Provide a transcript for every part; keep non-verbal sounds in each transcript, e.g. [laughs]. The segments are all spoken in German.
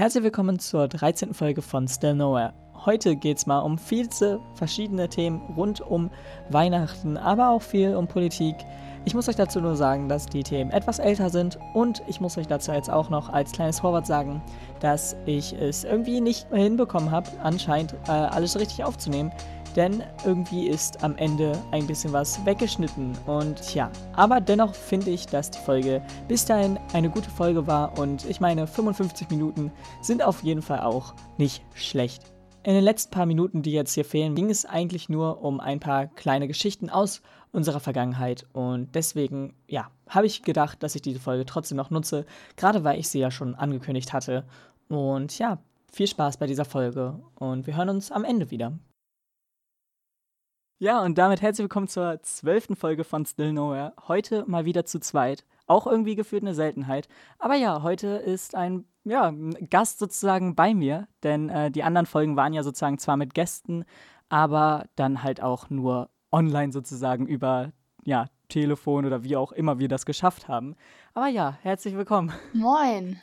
Herzlich willkommen zur 13. Folge von Still Nowhere. Heute geht es mal um viele verschiedene Themen rund um Weihnachten, aber auch viel um Politik. Ich muss euch dazu nur sagen, dass die Themen etwas älter sind und ich muss euch dazu jetzt auch noch als kleines Vorwort sagen, dass ich es irgendwie nicht mehr hinbekommen habe, anscheinend äh, alles richtig aufzunehmen denn irgendwie ist am Ende ein bisschen was weggeschnitten. Und ja, aber dennoch finde ich, dass die Folge bis dahin eine gute Folge war und ich meine, 55 Minuten sind auf jeden Fall auch nicht schlecht. In den letzten paar Minuten, die jetzt hier fehlen, ging es eigentlich nur um ein paar kleine Geschichten aus unserer Vergangenheit und deswegen, ja, habe ich gedacht, dass ich diese Folge trotzdem noch nutze, gerade weil ich sie ja schon angekündigt hatte. Und ja, viel Spaß bei dieser Folge und wir hören uns am Ende wieder. Ja, und damit herzlich willkommen zur zwölften Folge von Still Nowhere. Heute mal wieder zu zweit. Auch irgendwie gefühlt eine Seltenheit. Aber ja, heute ist ein ja, Gast sozusagen bei mir, denn äh, die anderen Folgen waren ja sozusagen zwar mit Gästen, aber dann halt auch nur online sozusagen über ja, Telefon oder wie auch immer wir das geschafft haben. Aber ja, herzlich willkommen. Moin.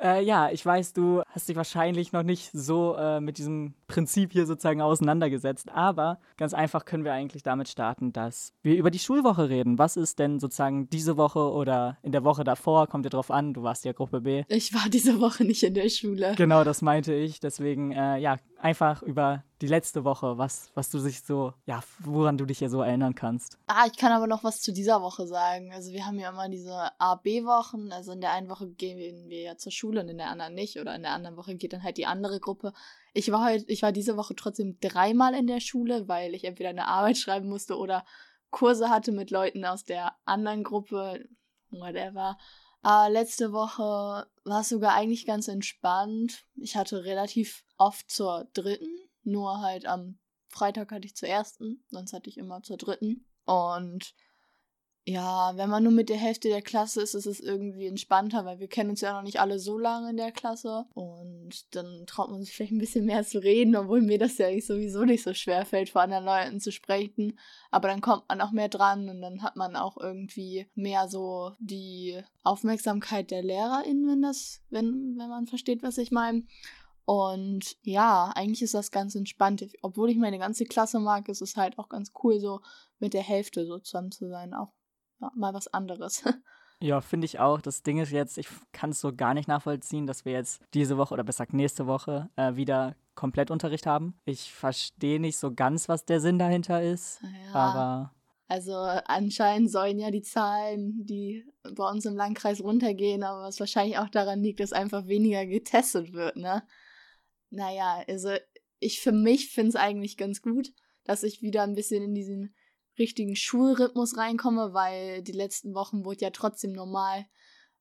Äh, ja, ich weiß, du hast dich wahrscheinlich noch nicht so äh, mit diesem Prinzip hier sozusagen auseinandergesetzt, aber ganz einfach können wir eigentlich damit starten, dass wir über die Schulwoche reden. Was ist denn sozusagen diese Woche oder in der Woche davor? Kommt dir drauf an, du warst ja Gruppe B. Ich war diese Woche nicht in der Schule. Genau, das meinte ich. Deswegen, äh, ja, einfach über die letzte Woche, was, was du sich so, ja, woran du dich ja so erinnern kannst. Ah, ich kann aber noch was zu dieser Woche sagen. Also wir haben ja immer diese A-B-Wochen. Also in der einen Woche gehen wir ja zur Schule und in der anderen nicht. Oder in der anderen Woche geht dann halt die andere Gruppe. Ich war heute, ich war diese Woche trotzdem dreimal in der Schule, weil ich entweder eine Arbeit schreiben musste oder Kurse hatte mit Leuten aus der anderen Gruppe. Whatever. Uh, letzte Woche war es sogar eigentlich ganz entspannt. Ich hatte relativ oft zur dritten, nur halt am Freitag hatte ich zur ersten, sonst hatte ich immer zur dritten. Und ja, wenn man nur mit der Hälfte der Klasse ist, ist es irgendwie entspannter, weil wir kennen uns ja noch nicht alle so lange in der Klasse. Und dann traut man sich vielleicht ein bisschen mehr zu reden, obwohl mir das ja sowieso nicht so schwer fällt, vor anderen Leuten zu sprechen. Aber dann kommt man auch mehr dran und dann hat man auch irgendwie mehr so die Aufmerksamkeit der LehrerInnen, wenn das, wenn, wenn man versteht, was ich meine. Und ja, eigentlich ist das ganz entspannt. Obwohl ich meine ganze Klasse mag, ist es halt auch ganz cool, so mit der Hälfte so zusammen zu sein. Auch mal was anderes. [laughs] Ja, finde ich auch. Das Ding ist jetzt, ich kann es so gar nicht nachvollziehen, dass wir jetzt diese Woche oder besser gesagt nächste Woche äh, wieder Komplettunterricht haben. Ich verstehe nicht so ganz, was der Sinn dahinter ist. Ja. Aber. Also anscheinend sollen ja die Zahlen, die bei uns im Landkreis runtergehen, aber was wahrscheinlich auch daran liegt, dass einfach weniger getestet wird, ne? Naja, also ich für mich finde es eigentlich ganz gut, dass ich wieder ein bisschen in diesen richtigen Schulrhythmus reinkomme, weil die letzten Wochen wurde ja trotzdem normal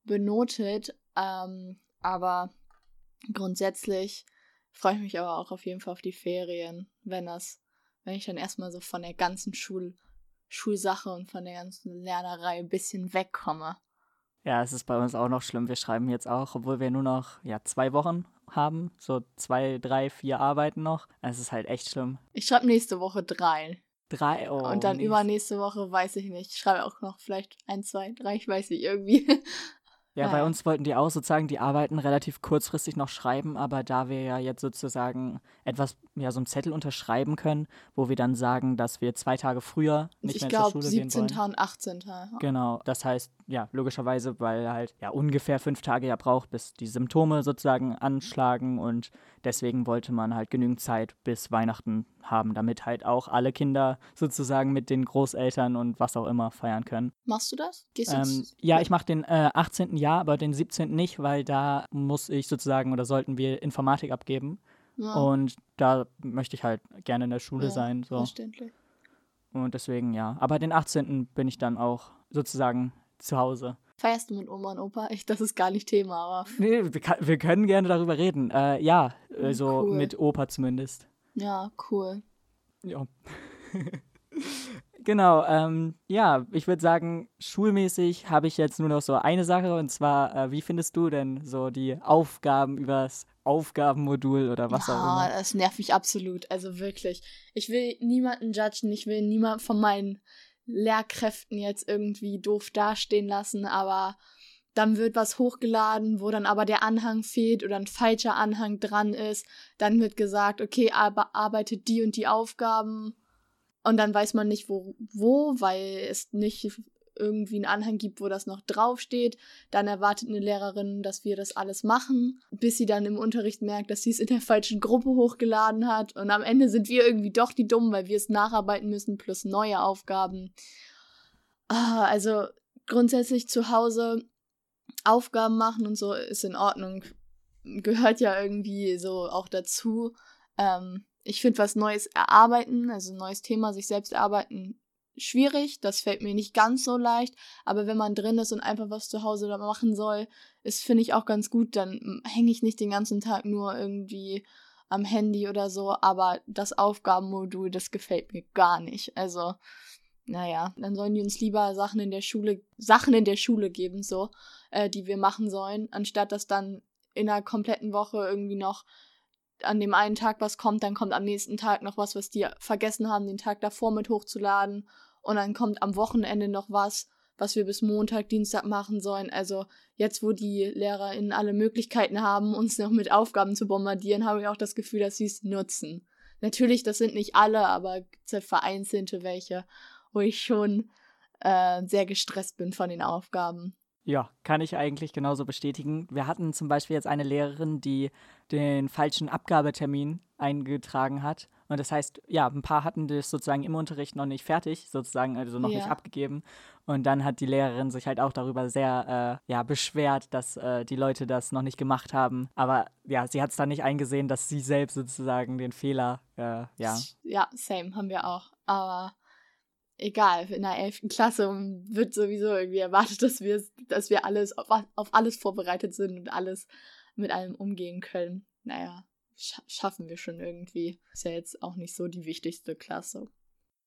benotet. Ähm, aber grundsätzlich freue ich mich aber auch auf jeden Fall auf die Ferien, wenn das, wenn ich dann erstmal so von der ganzen Schul Schulsache und von der ganzen Lernerei ein bisschen wegkomme. Ja, es ist bei uns auch noch schlimm. Wir schreiben jetzt auch, obwohl wir nur noch ja, zwei Wochen haben, so zwei, drei, vier Arbeiten noch. Es ist halt echt schlimm. Ich schreibe nächste Woche drei. Drei, oh. Und dann übernächste Woche weiß ich nicht. Ich schreibe auch noch vielleicht ein, zwei, drei, ich weiß nicht, irgendwie. [laughs] Ja, bei uns wollten die auch sozusagen die Arbeiten relativ kurzfristig noch schreiben, aber da wir ja jetzt sozusagen etwas, ja, so einen Zettel unterschreiben können, wo wir dann sagen, dass wir zwei Tage früher nicht ich mehr glaub, zur Schule 17. gehen wollen. und 18. Genau, das heißt, ja, logischerweise, weil halt ja ungefähr fünf Tage ja braucht, bis die Symptome sozusagen anschlagen und deswegen wollte man halt genügend Zeit bis Weihnachten haben, damit halt auch alle Kinder sozusagen mit den Großeltern und was auch immer feiern können. Machst du das? Gehst ähm, ja, ich mache den äh, 18. ja, aber den 17. nicht, weil da muss ich sozusagen oder sollten wir Informatik abgeben. Ja. Und da möchte ich halt gerne in der Schule ja, sein. So. Verständlich. Und deswegen ja. Aber den 18. bin ich dann auch sozusagen zu Hause. Feierst du mit Oma und Opa? Ich, das ist gar nicht Thema, aber. [laughs] Nee, wir, wir können gerne darüber reden. Äh, ja, also cool. mit Opa zumindest. Ja, cool. Ja. [laughs] genau, ähm, ja, ich würde sagen, schulmäßig habe ich jetzt nur noch so eine Sache und zwar, äh, wie findest du denn so die Aufgaben übers Aufgabenmodul oder was ja, auch immer? Das nervt mich absolut, also wirklich. Ich will niemanden judgen, ich will niemanden von meinen Lehrkräften jetzt irgendwie doof dastehen lassen, aber dann wird was hochgeladen, wo dann aber der Anhang fehlt oder ein falscher Anhang dran ist. Dann wird gesagt, okay, aber arbeitet die und die Aufgaben. Und dann weiß man nicht, wo, wo, weil es nicht irgendwie einen Anhang gibt, wo das noch draufsteht. Dann erwartet eine Lehrerin, dass wir das alles machen, bis sie dann im Unterricht merkt, dass sie es in der falschen Gruppe hochgeladen hat. Und am Ende sind wir irgendwie doch die Dummen, weil wir es nacharbeiten müssen, plus neue Aufgaben. Ah, also grundsätzlich zu Hause Aufgaben machen und so ist in Ordnung. Gehört ja irgendwie so auch dazu. Ähm, ich finde was Neues erarbeiten, also ein neues Thema sich selbst erarbeiten, schwierig. Das fällt mir nicht ganz so leicht. Aber wenn man drin ist und einfach was zu Hause da machen soll, ist, finde ich, auch ganz gut. Dann hänge ich nicht den ganzen Tag nur irgendwie am Handy oder so. Aber das Aufgabenmodul, das gefällt mir gar nicht. Also, naja, dann sollen die uns lieber Sachen in der Schule, Sachen in der Schule geben, so, äh, die wir machen sollen, anstatt dass dann in einer kompletten Woche irgendwie noch an dem einen Tag was kommt, dann kommt am nächsten Tag noch was, was die vergessen haben, den Tag davor mit hochzuladen. Und dann kommt am Wochenende noch was, was wir bis Montag, Dienstag machen sollen. Also jetzt, wo die LehrerInnen alle Möglichkeiten haben, uns noch mit Aufgaben zu bombardieren, habe ich auch das Gefühl, dass sie es nutzen. Natürlich, das sind nicht alle, aber vereinzelte welche wo ich schon äh, sehr gestresst bin von den Aufgaben. Ja, kann ich eigentlich genauso bestätigen. Wir hatten zum Beispiel jetzt eine Lehrerin, die den falschen Abgabetermin eingetragen hat. Und das heißt, ja, ein paar hatten das sozusagen im Unterricht noch nicht fertig, sozusagen, also noch ja. nicht abgegeben. Und dann hat die Lehrerin sich halt auch darüber sehr äh, ja, beschwert, dass äh, die Leute das noch nicht gemacht haben. Aber ja, sie hat es dann nicht eingesehen, dass sie selbst sozusagen den Fehler, äh, ja. Ja, same, haben wir auch. Aber egal, in der 11. Klasse wird sowieso irgendwie erwartet, dass wir, dass wir alles auf, auf alles vorbereitet sind und alles mit allem umgehen können. Naja, scha schaffen wir schon irgendwie. Ist ja jetzt auch nicht so die wichtigste Klasse.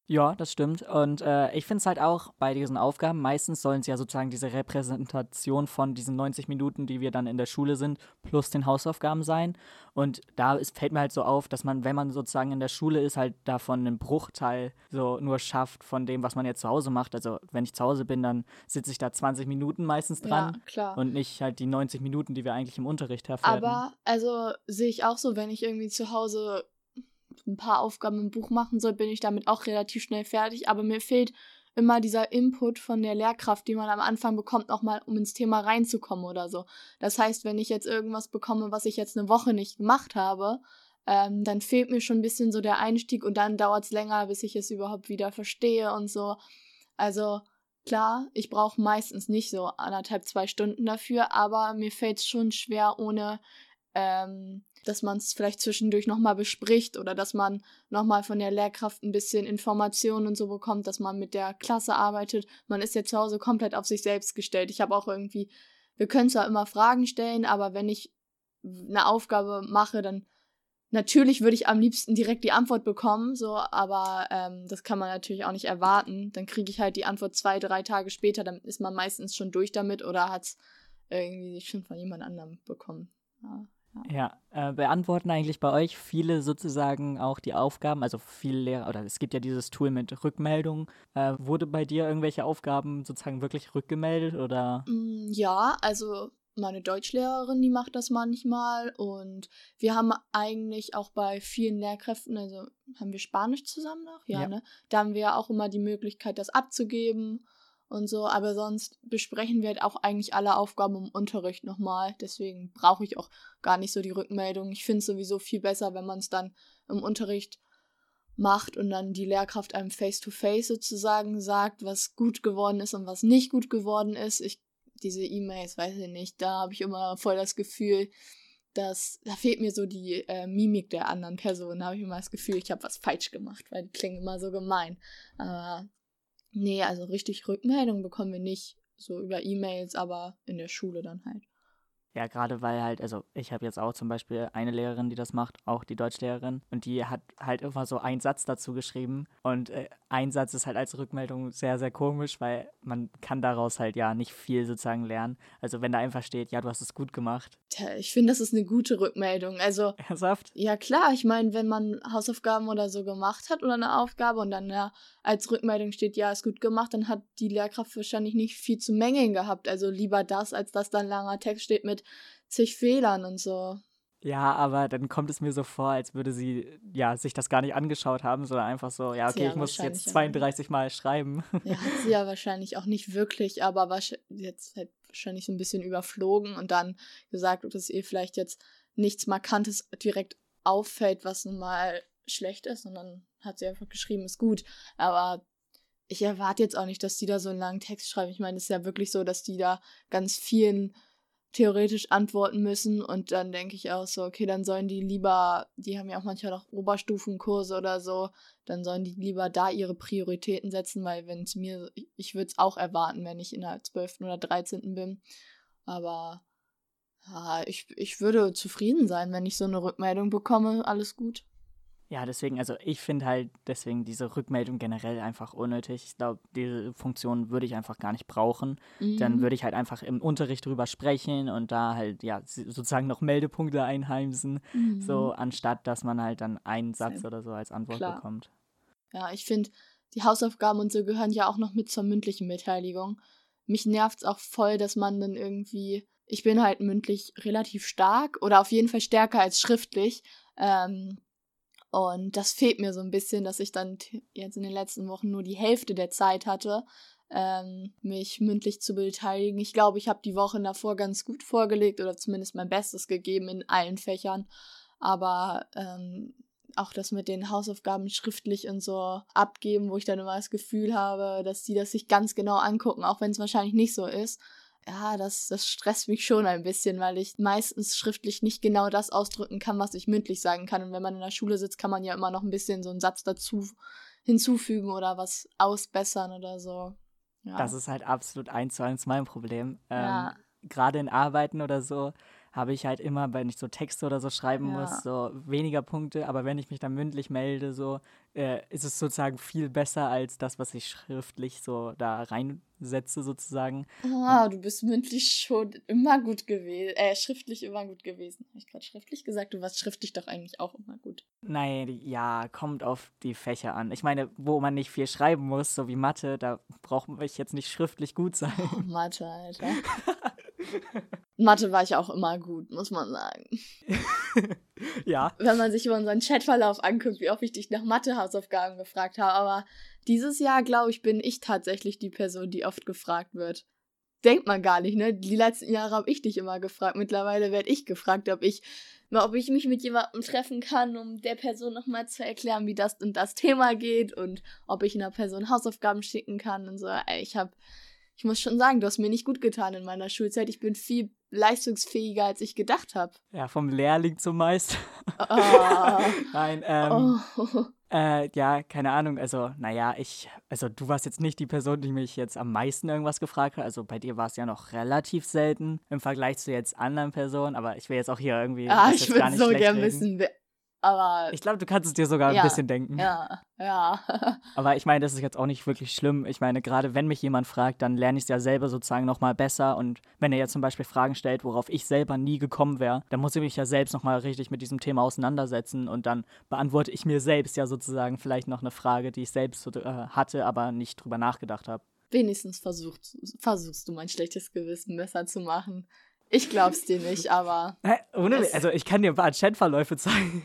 Ja, das stimmt. Und äh, ich finde es halt auch bei diesen Aufgaben, meistens sollen es ja sozusagen diese Repräsentation von diesen 90 Minuten, die wir dann in der Schule sind, plus den Hausaufgaben sein. Und da ist, fällt mir halt so auf, dass man, wenn man sozusagen in der Schule ist, halt davon einen Bruchteil so nur schafft von dem, was man jetzt zu Hause macht. Also wenn ich zu Hause bin, dann sitze ich da 20 Minuten meistens dran. Ja, klar. Und nicht halt die 90 Minuten, die wir eigentlich im Unterricht haben. Aber, also sehe ich auch so, wenn ich irgendwie zu Hause ein paar Aufgaben im Buch machen soll, bin ich damit auch relativ schnell fertig. Aber mir fehlt immer dieser Input von der Lehrkraft, die man am Anfang bekommt, nochmal, um ins Thema reinzukommen oder so. Das heißt, wenn ich jetzt irgendwas bekomme, was ich jetzt eine Woche nicht gemacht habe, ähm, dann fehlt mir schon ein bisschen so der Einstieg und dann dauert es länger, bis ich es überhaupt wieder verstehe und so. Also klar, ich brauche meistens nicht so anderthalb, zwei Stunden dafür, aber mir fällt es schon schwer, ohne ähm, dass man es vielleicht zwischendurch nochmal bespricht oder dass man nochmal von der Lehrkraft ein bisschen Informationen und so bekommt, dass man mit der Klasse arbeitet. Man ist ja zu Hause komplett auf sich selbst gestellt. Ich habe auch irgendwie, wir können zwar immer Fragen stellen, aber wenn ich eine Aufgabe mache, dann natürlich würde ich am liebsten direkt die Antwort bekommen, so, aber ähm, das kann man natürlich auch nicht erwarten. Dann kriege ich halt die Antwort zwei, drei Tage später, dann ist man meistens schon durch damit oder hat es irgendwie schon von jemand anderem bekommen. Ja. Ja, äh, beantworten eigentlich bei euch viele sozusagen auch die Aufgaben, also viele Lehrer, oder es gibt ja dieses Tool mit Rückmeldung. Äh, wurde bei dir irgendwelche Aufgaben sozusagen wirklich rückgemeldet oder? Mm, ja, also meine Deutschlehrerin, die macht das manchmal und wir haben eigentlich auch bei vielen Lehrkräften, also haben wir Spanisch zusammen noch? Ja, ja. ne? Da haben wir auch immer die Möglichkeit, das abzugeben und so, aber sonst besprechen wir halt auch eigentlich alle Aufgaben im Unterricht nochmal. Deswegen brauche ich auch gar nicht so die Rückmeldung. Ich finde es sowieso viel besser, wenn man es dann im Unterricht macht und dann die Lehrkraft einem face-to-face -face sozusagen sagt, was gut geworden ist und was nicht gut geworden ist. Ich, diese E-Mails, weiß ich nicht, da habe ich immer voll das Gefühl, dass, da fehlt mir so die äh, Mimik der anderen Person. Da habe ich immer das Gefühl, ich habe was falsch gemacht, weil die klingen immer so gemein. Aber Nee, also richtig Rückmeldung bekommen wir nicht. So über E-Mails, aber in der Schule dann halt. Ja, gerade weil halt, also ich habe jetzt auch zum Beispiel eine Lehrerin, die das macht, auch die Deutschlehrerin, und die hat halt immer so einen Satz dazu geschrieben. Und äh, ein Satz ist halt als Rückmeldung sehr, sehr komisch, weil man kann daraus halt ja nicht viel sozusagen lernen. Also wenn da einfach steht, ja, du hast es gut gemacht. Tja, ich finde, das ist eine gute Rückmeldung. Also. [laughs] Ernsthaft? Ja, klar. Ich meine, wenn man Hausaufgaben oder so gemacht hat oder eine Aufgabe und dann ja als Rückmeldung steht, ja, ist gut gemacht, dann hat die Lehrkraft wahrscheinlich nicht viel zu mängeln gehabt. Also lieber das, als dass da ein langer Text steht mit zig Fehlern und so. Ja, aber dann kommt es mir so vor, als würde sie ja sich das gar nicht angeschaut haben, sondern einfach so, ja, okay, ja ich muss jetzt 32 Mal schreiben. Ja, hat sie ja wahrscheinlich auch nicht wirklich, aber jetzt halt wahrscheinlich so ein bisschen überflogen und dann gesagt, dass ihr vielleicht jetzt nichts Markantes direkt auffällt, was nun mal schlecht ist, sondern hat sie einfach geschrieben, ist gut. Aber ich erwarte jetzt auch nicht, dass die da so einen langen Text schreiben. Ich meine, es ist ja wirklich so, dass die da ganz vielen theoretisch antworten müssen und dann denke ich auch so, okay, dann sollen die lieber, die haben ja auch manchmal noch Oberstufenkurse oder so, dann sollen die lieber da ihre Prioritäten setzen, weil wenn es mir, ich würde es auch erwarten, wenn ich in der 12. oder 13. bin, aber ja, ich, ich würde zufrieden sein, wenn ich so eine Rückmeldung bekomme, alles gut. Ja, deswegen, also ich finde halt deswegen diese Rückmeldung generell einfach unnötig. Ich glaube, diese Funktion würde ich einfach gar nicht brauchen. Mhm. Dann würde ich halt einfach im Unterricht drüber sprechen und da halt, ja, sozusagen noch Meldepunkte einheimsen, mhm. so anstatt dass man halt dann einen Satz Same. oder so als Antwort Klar. bekommt. Ja, ich finde, die Hausaufgaben und so gehören ja auch noch mit zur mündlichen Beteiligung. Mich nervt es auch voll, dass man dann irgendwie, ich bin halt mündlich relativ stark oder auf jeden Fall stärker als schriftlich. Ähm, und das fehlt mir so ein bisschen, dass ich dann jetzt in den letzten Wochen nur die Hälfte der Zeit hatte, ähm, mich mündlich zu beteiligen. Ich glaube, ich habe die Wochen davor ganz gut vorgelegt oder zumindest mein Bestes gegeben in allen Fächern. Aber ähm, auch das mit den Hausaufgaben schriftlich und so abgeben, wo ich dann immer das Gefühl habe, dass die das sich ganz genau angucken, auch wenn es wahrscheinlich nicht so ist ja, das, das stresst mich schon ein bisschen, weil ich meistens schriftlich nicht genau das ausdrücken kann, was ich mündlich sagen kann. Und wenn man in der Schule sitzt, kann man ja immer noch ein bisschen so einen Satz dazu hinzufügen oder was ausbessern oder so. Ja. Das ist halt absolut eins zu eins mein Problem. Ähm, ja. Gerade in Arbeiten oder so habe ich halt immer, wenn ich so Texte oder so schreiben ja. muss, so weniger Punkte. Aber wenn ich mich dann mündlich melde, so äh, ist es sozusagen viel besser als das, was ich schriftlich so da reinsetze, sozusagen. Ah, du bist mündlich schon immer gut gewesen, äh, schriftlich immer gut gewesen. Habe ich gerade schriftlich gesagt? Du warst schriftlich doch eigentlich auch immer gut. Nein, ja, kommt auf die Fächer an. Ich meine, wo man nicht viel schreiben muss, so wie Mathe, da braucht ich jetzt nicht schriftlich gut sein. Oh, Mathe, Alter. [laughs] [laughs] Mathe war ich auch immer gut, muss man sagen. [laughs] ja. Wenn man sich über unseren Chatverlauf anguckt, wie oft ich dich nach Mathe-Hausaufgaben gefragt habe. Aber dieses Jahr, glaube ich, bin ich tatsächlich die Person, die oft gefragt wird. Denkt man gar nicht, ne? Die letzten Jahre habe ich dich immer gefragt. Mittlerweile werde ich gefragt, ob ich, ob ich mich mit jemandem treffen kann, um der Person nochmal zu erklären, wie das und das Thema geht und ob ich einer Person Hausaufgaben schicken kann und so. Ich habe ich muss schon sagen, du hast mir nicht gut getan in meiner Schulzeit. Ich bin viel leistungsfähiger, als ich gedacht habe. Ja, vom Lehrling zum Meister. Oh. [laughs] Nein, ähm, oh. äh, ja, keine Ahnung. Also, naja, ich, also du warst jetzt nicht die Person, die mich jetzt am meisten irgendwas gefragt hat. Also bei dir war es ja noch relativ selten im Vergleich zu jetzt anderen Personen. Aber ich will jetzt auch hier irgendwie. Ah, ich würde so gerne wissen, aber. Ich glaube, du kannst es dir sogar ja, ein bisschen denken. Ja, ja. [laughs] Aber ich meine, das ist jetzt auch nicht wirklich schlimm. Ich meine, gerade wenn mich jemand fragt, dann lerne ich es ja selber sozusagen nochmal besser. Und wenn er jetzt zum Beispiel Fragen stellt, worauf ich selber nie gekommen wäre, dann muss ich mich ja selbst nochmal richtig mit diesem Thema auseinandersetzen. Und dann beantworte ich mir selbst ja sozusagen vielleicht noch eine Frage, die ich selbst äh, hatte, aber nicht drüber nachgedacht habe. Wenigstens versucht, versuchst du mein schlechtes Gewissen besser zu machen. Ich glaub's dir nicht, aber. Hä? Ohne, also ich kann dir ein paar Chatverläufe [laughs] zeigen.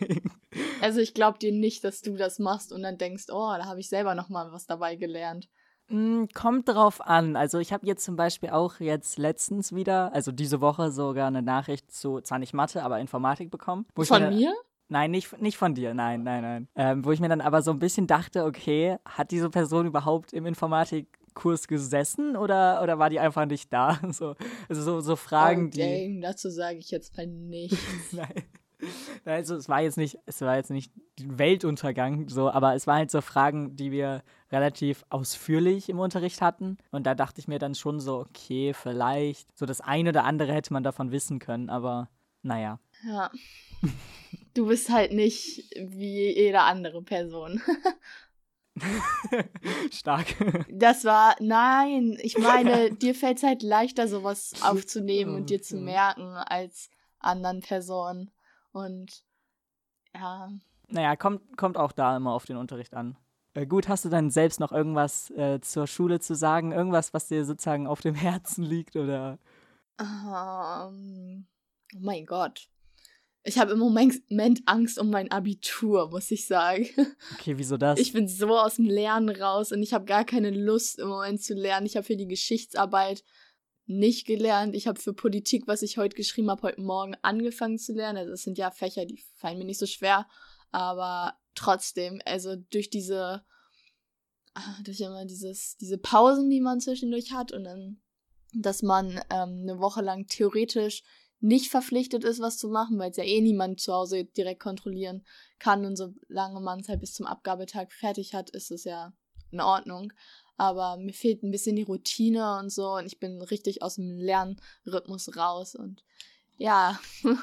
Also ich glaub dir nicht, dass du das machst und dann denkst, oh, da habe ich selber noch mal was dabei gelernt. Mm, kommt drauf an. Also ich habe jetzt zum Beispiel auch jetzt letztens wieder, also diese Woche sogar eine Nachricht zu, zwar nicht Mathe, aber Informatik bekommen. von mir, mir? Nein, nicht, nicht von dir, nein, nein, nein. Ähm, wo ich mir dann aber so ein bisschen dachte, okay, hat diese Person überhaupt im Informatik Kurs gesessen oder, oder war die einfach nicht da? [laughs] So, also so, so Fragen, oh, dang, die. Dazu sage ich jetzt mal nichts. [laughs] Nein. Also es war jetzt nicht, es war jetzt nicht Weltuntergang, so, aber es waren halt so Fragen, die wir relativ ausführlich im Unterricht hatten. Und da dachte ich mir dann schon so, okay, vielleicht, so das eine oder andere hätte man davon wissen können, aber naja. Ja. Du bist halt nicht wie jede andere Person. [laughs] [laughs] Stark. Das war, nein, ich [laughs] meine, dir fällt es halt leichter, sowas [laughs] aufzunehmen und dir zu merken als anderen Personen. Und ja. Naja, kommt, kommt auch da immer auf den Unterricht an. Äh, gut, hast du dann selbst noch irgendwas äh, zur Schule zu sagen? Irgendwas, was dir sozusagen auf dem Herzen liegt oder? Um, oh mein Gott. Ich habe im Moment Angst um mein Abitur, muss ich sagen. Okay, wieso das? Ich bin so aus dem Lernen raus und ich habe gar keine Lust im Moment zu lernen. Ich habe für die Geschichtsarbeit nicht gelernt. Ich habe für Politik, was ich heute geschrieben habe, heute Morgen angefangen zu lernen. Also es sind ja Fächer, die fallen mir nicht so schwer, aber trotzdem, also durch diese, ah, durch immer dieses, diese Pausen, die man zwischendurch hat und dann, dass man ähm, eine Woche lang theoretisch nicht verpflichtet ist, was zu machen, weil es ja eh niemand zu Hause direkt kontrollieren kann. Und solange man es halt bis zum Abgabetag fertig hat, ist es ja in Ordnung. Aber mir fehlt ein bisschen die Routine und so und ich bin richtig aus dem Lernrhythmus raus. Und ja, [laughs]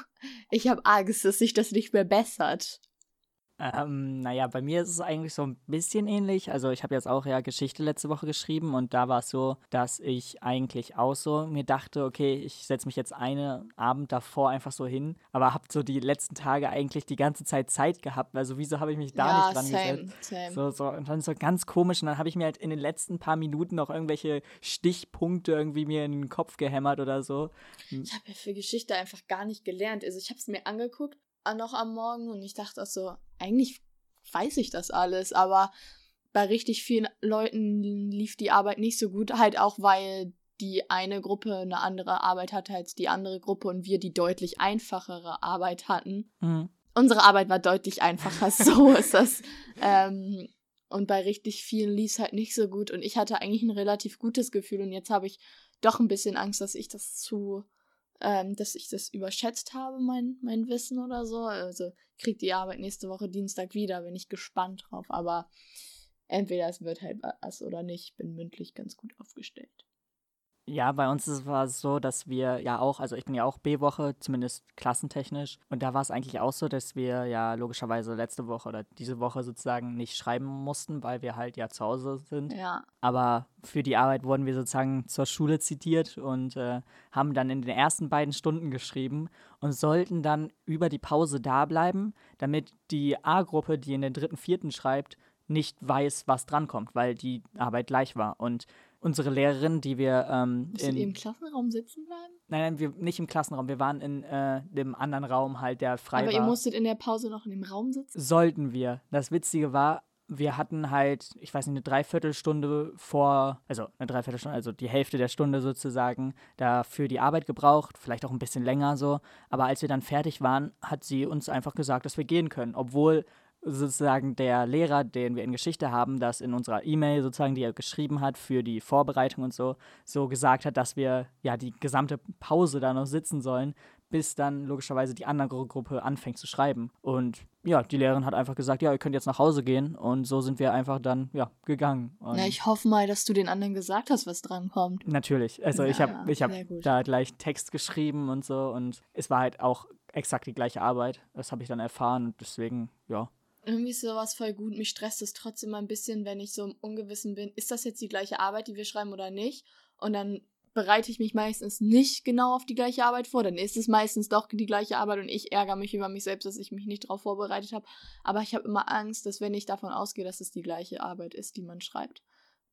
ich habe Angst, dass sich das nicht mehr bessert. Ähm, naja, bei mir ist es eigentlich so ein bisschen ähnlich. Also ich habe jetzt auch ja Geschichte letzte Woche geschrieben und da war es so, dass ich eigentlich auch so mir dachte, okay, ich setze mich jetzt einen Abend davor einfach so hin, aber habe so die letzten Tage eigentlich die ganze Zeit Zeit gehabt. Also wieso habe ich mich da ja, nicht dran same, gesetzt? Same. So, so, und dann so ganz komisch und dann habe ich mir halt in den letzten paar Minuten noch irgendwelche Stichpunkte irgendwie mir in den Kopf gehämmert oder so. Ich habe ja für Geschichte einfach gar nicht gelernt. Also ich habe es mir angeguckt noch am Morgen und ich dachte auch so, eigentlich weiß ich das alles, aber bei richtig vielen Leuten lief die Arbeit nicht so gut, halt auch weil die eine Gruppe eine andere Arbeit hatte als die andere Gruppe und wir die deutlich einfachere Arbeit hatten. Mhm. Unsere Arbeit war deutlich einfacher, so [laughs] ist das. Ähm, und bei richtig vielen lief es halt nicht so gut und ich hatte eigentlich ein relativ gutes Gefühl und jetzt habe ich doch ein bisschen Angst, dass ich das zu ähm, dass ich das überschätzt habe, mein, mein Wissen oder so. Also kriegt die Arbeit nächste Woche Dienstag wieder, bin ich gespannt drauf. Aber entweder es wird halt was oder nicht. Ich bin mündlich ganz gut aufgestellt. Ja, bei uns war es so, dass wir ja auch, also ich bin ja auch B-Woche, zumindest klassentechnisch. Und da war es eigentlich auch so, dass wir ja logischerweise letzte Woche oder diese Woche sozusagen nicht schreiben mussten, weil wir halt ja zu Hause sind. Ja. Aber für die Arbeit wurden wir sozusagen zur Schule zitiert und äh, haben dann in den ersten beiden Stunden geschrieben und sollten dann über die Pause da bleiben, damit die A-Gruppe, die in den dritten, vierten schreibt, nicht weiß, was drankommt, weil die Arbeit gleich war. Und unsere Lehrerin, die wir. Ähm, Musst in, im Klassenraum sitzen bleiben? Nein, nein, wir nicht im Klassenraum. Wir waren in äh, dem anderen Raum halt, der frei Aber war. Aber ihr musstet in der Pause noch in dem Raum sitzen? Sollten wir. Das Witzige war, wir hatten halt, ich weiß nicht, eine Dreiviertelstunde vor, also eine Dreiviertelstunde, also die Hälfte der Stunde sozusagen, dafür die Arbeit gebraucht, vielleicht auch ein bisschen länger so. Aber als wir dann fertig waren, hat sie uns einfach gesagt, dass wir gehen können, obwohl sozusagen der Lehrer, den wir in Geschichte haben, das in unserer E-Mail sozusagen, die er geschrieben hat für die Vorbereitung und so, so gesagt hat, dass wir ja die gesamte Pause da noch sitzen sollen, bis dann logischerweise die andere Gruppe anfängt zu schreiben. Und ja, die Lehrerin hat einfach gesagt, ja, ihr könnt jetzt nach Hause gehen. Und so sind wir einfach dann, ja, gegangen. Und Na, ich hoffe mal, dass du den anderen gesagt hast, was dran kommt. Natürlich. Also ja, ich habe ich hab da gleich Text geschrieben und so. Und es war halt auch exakt die gleiche Arbeit. Das habe ich dann erfahren. Und deswegen, ja, irgendwie ist sowas voll gut. Mich stresst es trotzdem mal ein bisschen, wenn ich so im Ungewissen bin, ist das jetzt die gleiche Arbeit, die wir schreiben oder nicht? Und dann bereite ich mich meistens nicht genau auf die gleiche Arbeit vor. Dann ist es meistens doch die gleiche Arbeit und ich ärgere mich über mich selbst, dass ich mich nicht darauf vorbereitet habe. Aber ich habe immer Angst, dass wenn ich davon ausgehe, dass es die gleiche Arbeit ist, die man schreibt,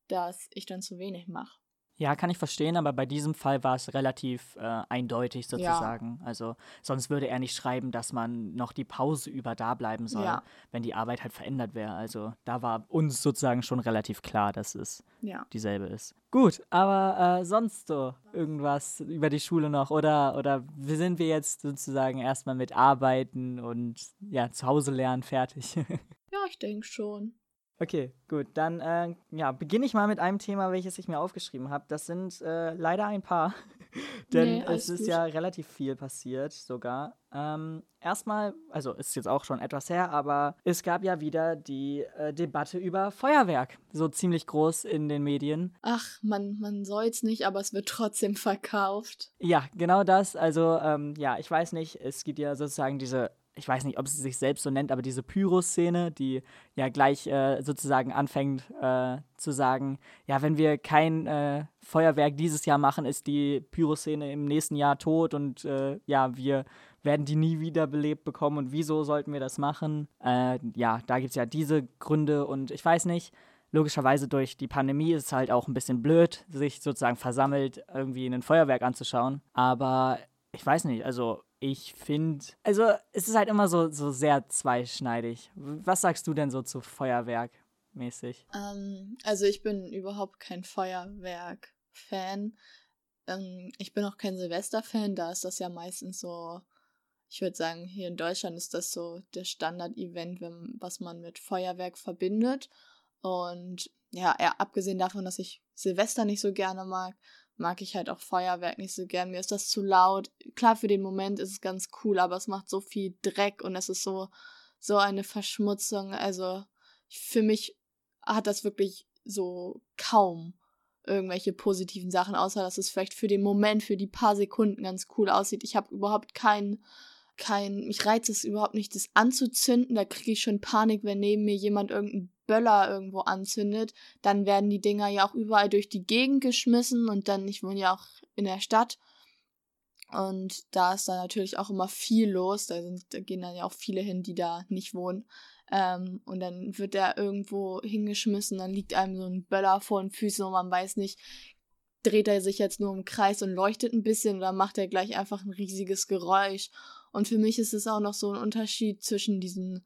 dass ich dann zu wenig mache. Ja, kann ich verstehen, aber bei diesem Fall war es relativ äh, eindeutig sozusagen. Ja. Also sonst würde er nicht schreiben, dass man noch die Pause über da bleiben soll, ja. wenn die Arbeit halt verändert wäre. Also da war uns sozusagen schon relativ klar, dass es ja. dieselbe ist. Gut, aber äh, sonst so irgendwas über die Schule noch oder oder sind wir jetzt sozusagen erstmal mit Arbeiten und ja zu Hause lernen fertig? [laughs] ja, ich denke schon. Okay, gut. Dann äh, ja, beginne ich mal mit einem Thema, welches ich mir aufgeschrieben habe. Das sind äh, leider ein paar, [laughs] denn nee, es ist gut. ja relativ viel passiert sogar. Ähm, erstmal, also ist jetzt auch schon etwas her, aber es gab ja wieder die äh, Debatte über Feuerwerk, so ziemlich groß in den Medien. Ach, man, man soll es nicht, aber es wird trotzdem verkauft. Ja, genau das. Also ähm, ja, ich weiß nicht, es gibt ja sozusagen diese ich weiß nicht, ob sie sich selbst so nennt, aber diese Pyro-Szene, die ja gleich äh, sozusagen anfängt äh, zu sagen, ja, wenn wir kein äh, Feuerwerk dieses Jahr machen, ist die Pyro-Szene im nächsten Jahr tot und äh, ja, wir werden die nie wieder belebt bekommen und wieso sollten wir das machen? Äh, ja, da gibt es ja diese Gründe und ich weiß nicht, logischerweise durch die Pandemie ist es halt auch ein bisschen blöd, sich sozusagen versammelt irgendwie ein Feuerwerk anzuschauen, aber ich weiß nicht, also ich finde, also es ist halt immer so, so sehr zweischneidig. Was sagst du denn so zu Feuerwerk mäßig? Ähm, also ich bin überhaupt kein Feuerwerk-Fan. Ähm, ich bin auch kein Silvester-Fan, da ist das ja meistens so, ich würde sagen, hier in Deutschland ist das so der Standard-Event, was man mit Feuerwerk verbindet. Und ja, ja, abgesehen davon, dass ich Silvester nicht so gerne mag, mag ich halt auch Feuerwerk nicht so gern. Mir ist das zu laut. Klar, für den Moment ist es ganz cool, aber es macht so viel Dreck und es ist so, so eine Verschmutzung. Also für mich hat das wirklich so kaum irgendwelche positiven Sachen, außer dass es vielleicht für den Moment, für die paar Sekunden ganz cool aussieht. Ich habe überhaupt keinen kein, mich reizt es überhaupt nicht, das anzuzünden. Da kriege ich schon Panik, wenn neben mir jemand irgendeinen Böller irgendwo anzündet. Dann werden die Dinger ja auch überall durch die Gegend geschmissen und dann, ich wohne ja auch in der Stadt. Und da ist dann natürlich auch immer viel los. Da, sind, da gehen dann ja auch viele hin, die da nicht wohnen. Ähm, und dann wird der irgendwo hingeschmissen, dann liegt einem so ein Böller vor den Füßen und man weiß nicht, dreht er sich jetzt nur im Kreis und leuchtet ein bisschen oder macht er gleich einfach ein riesiges Geräusch. Und für mich ist es auch noch so ein Unterschied zwischen diesen,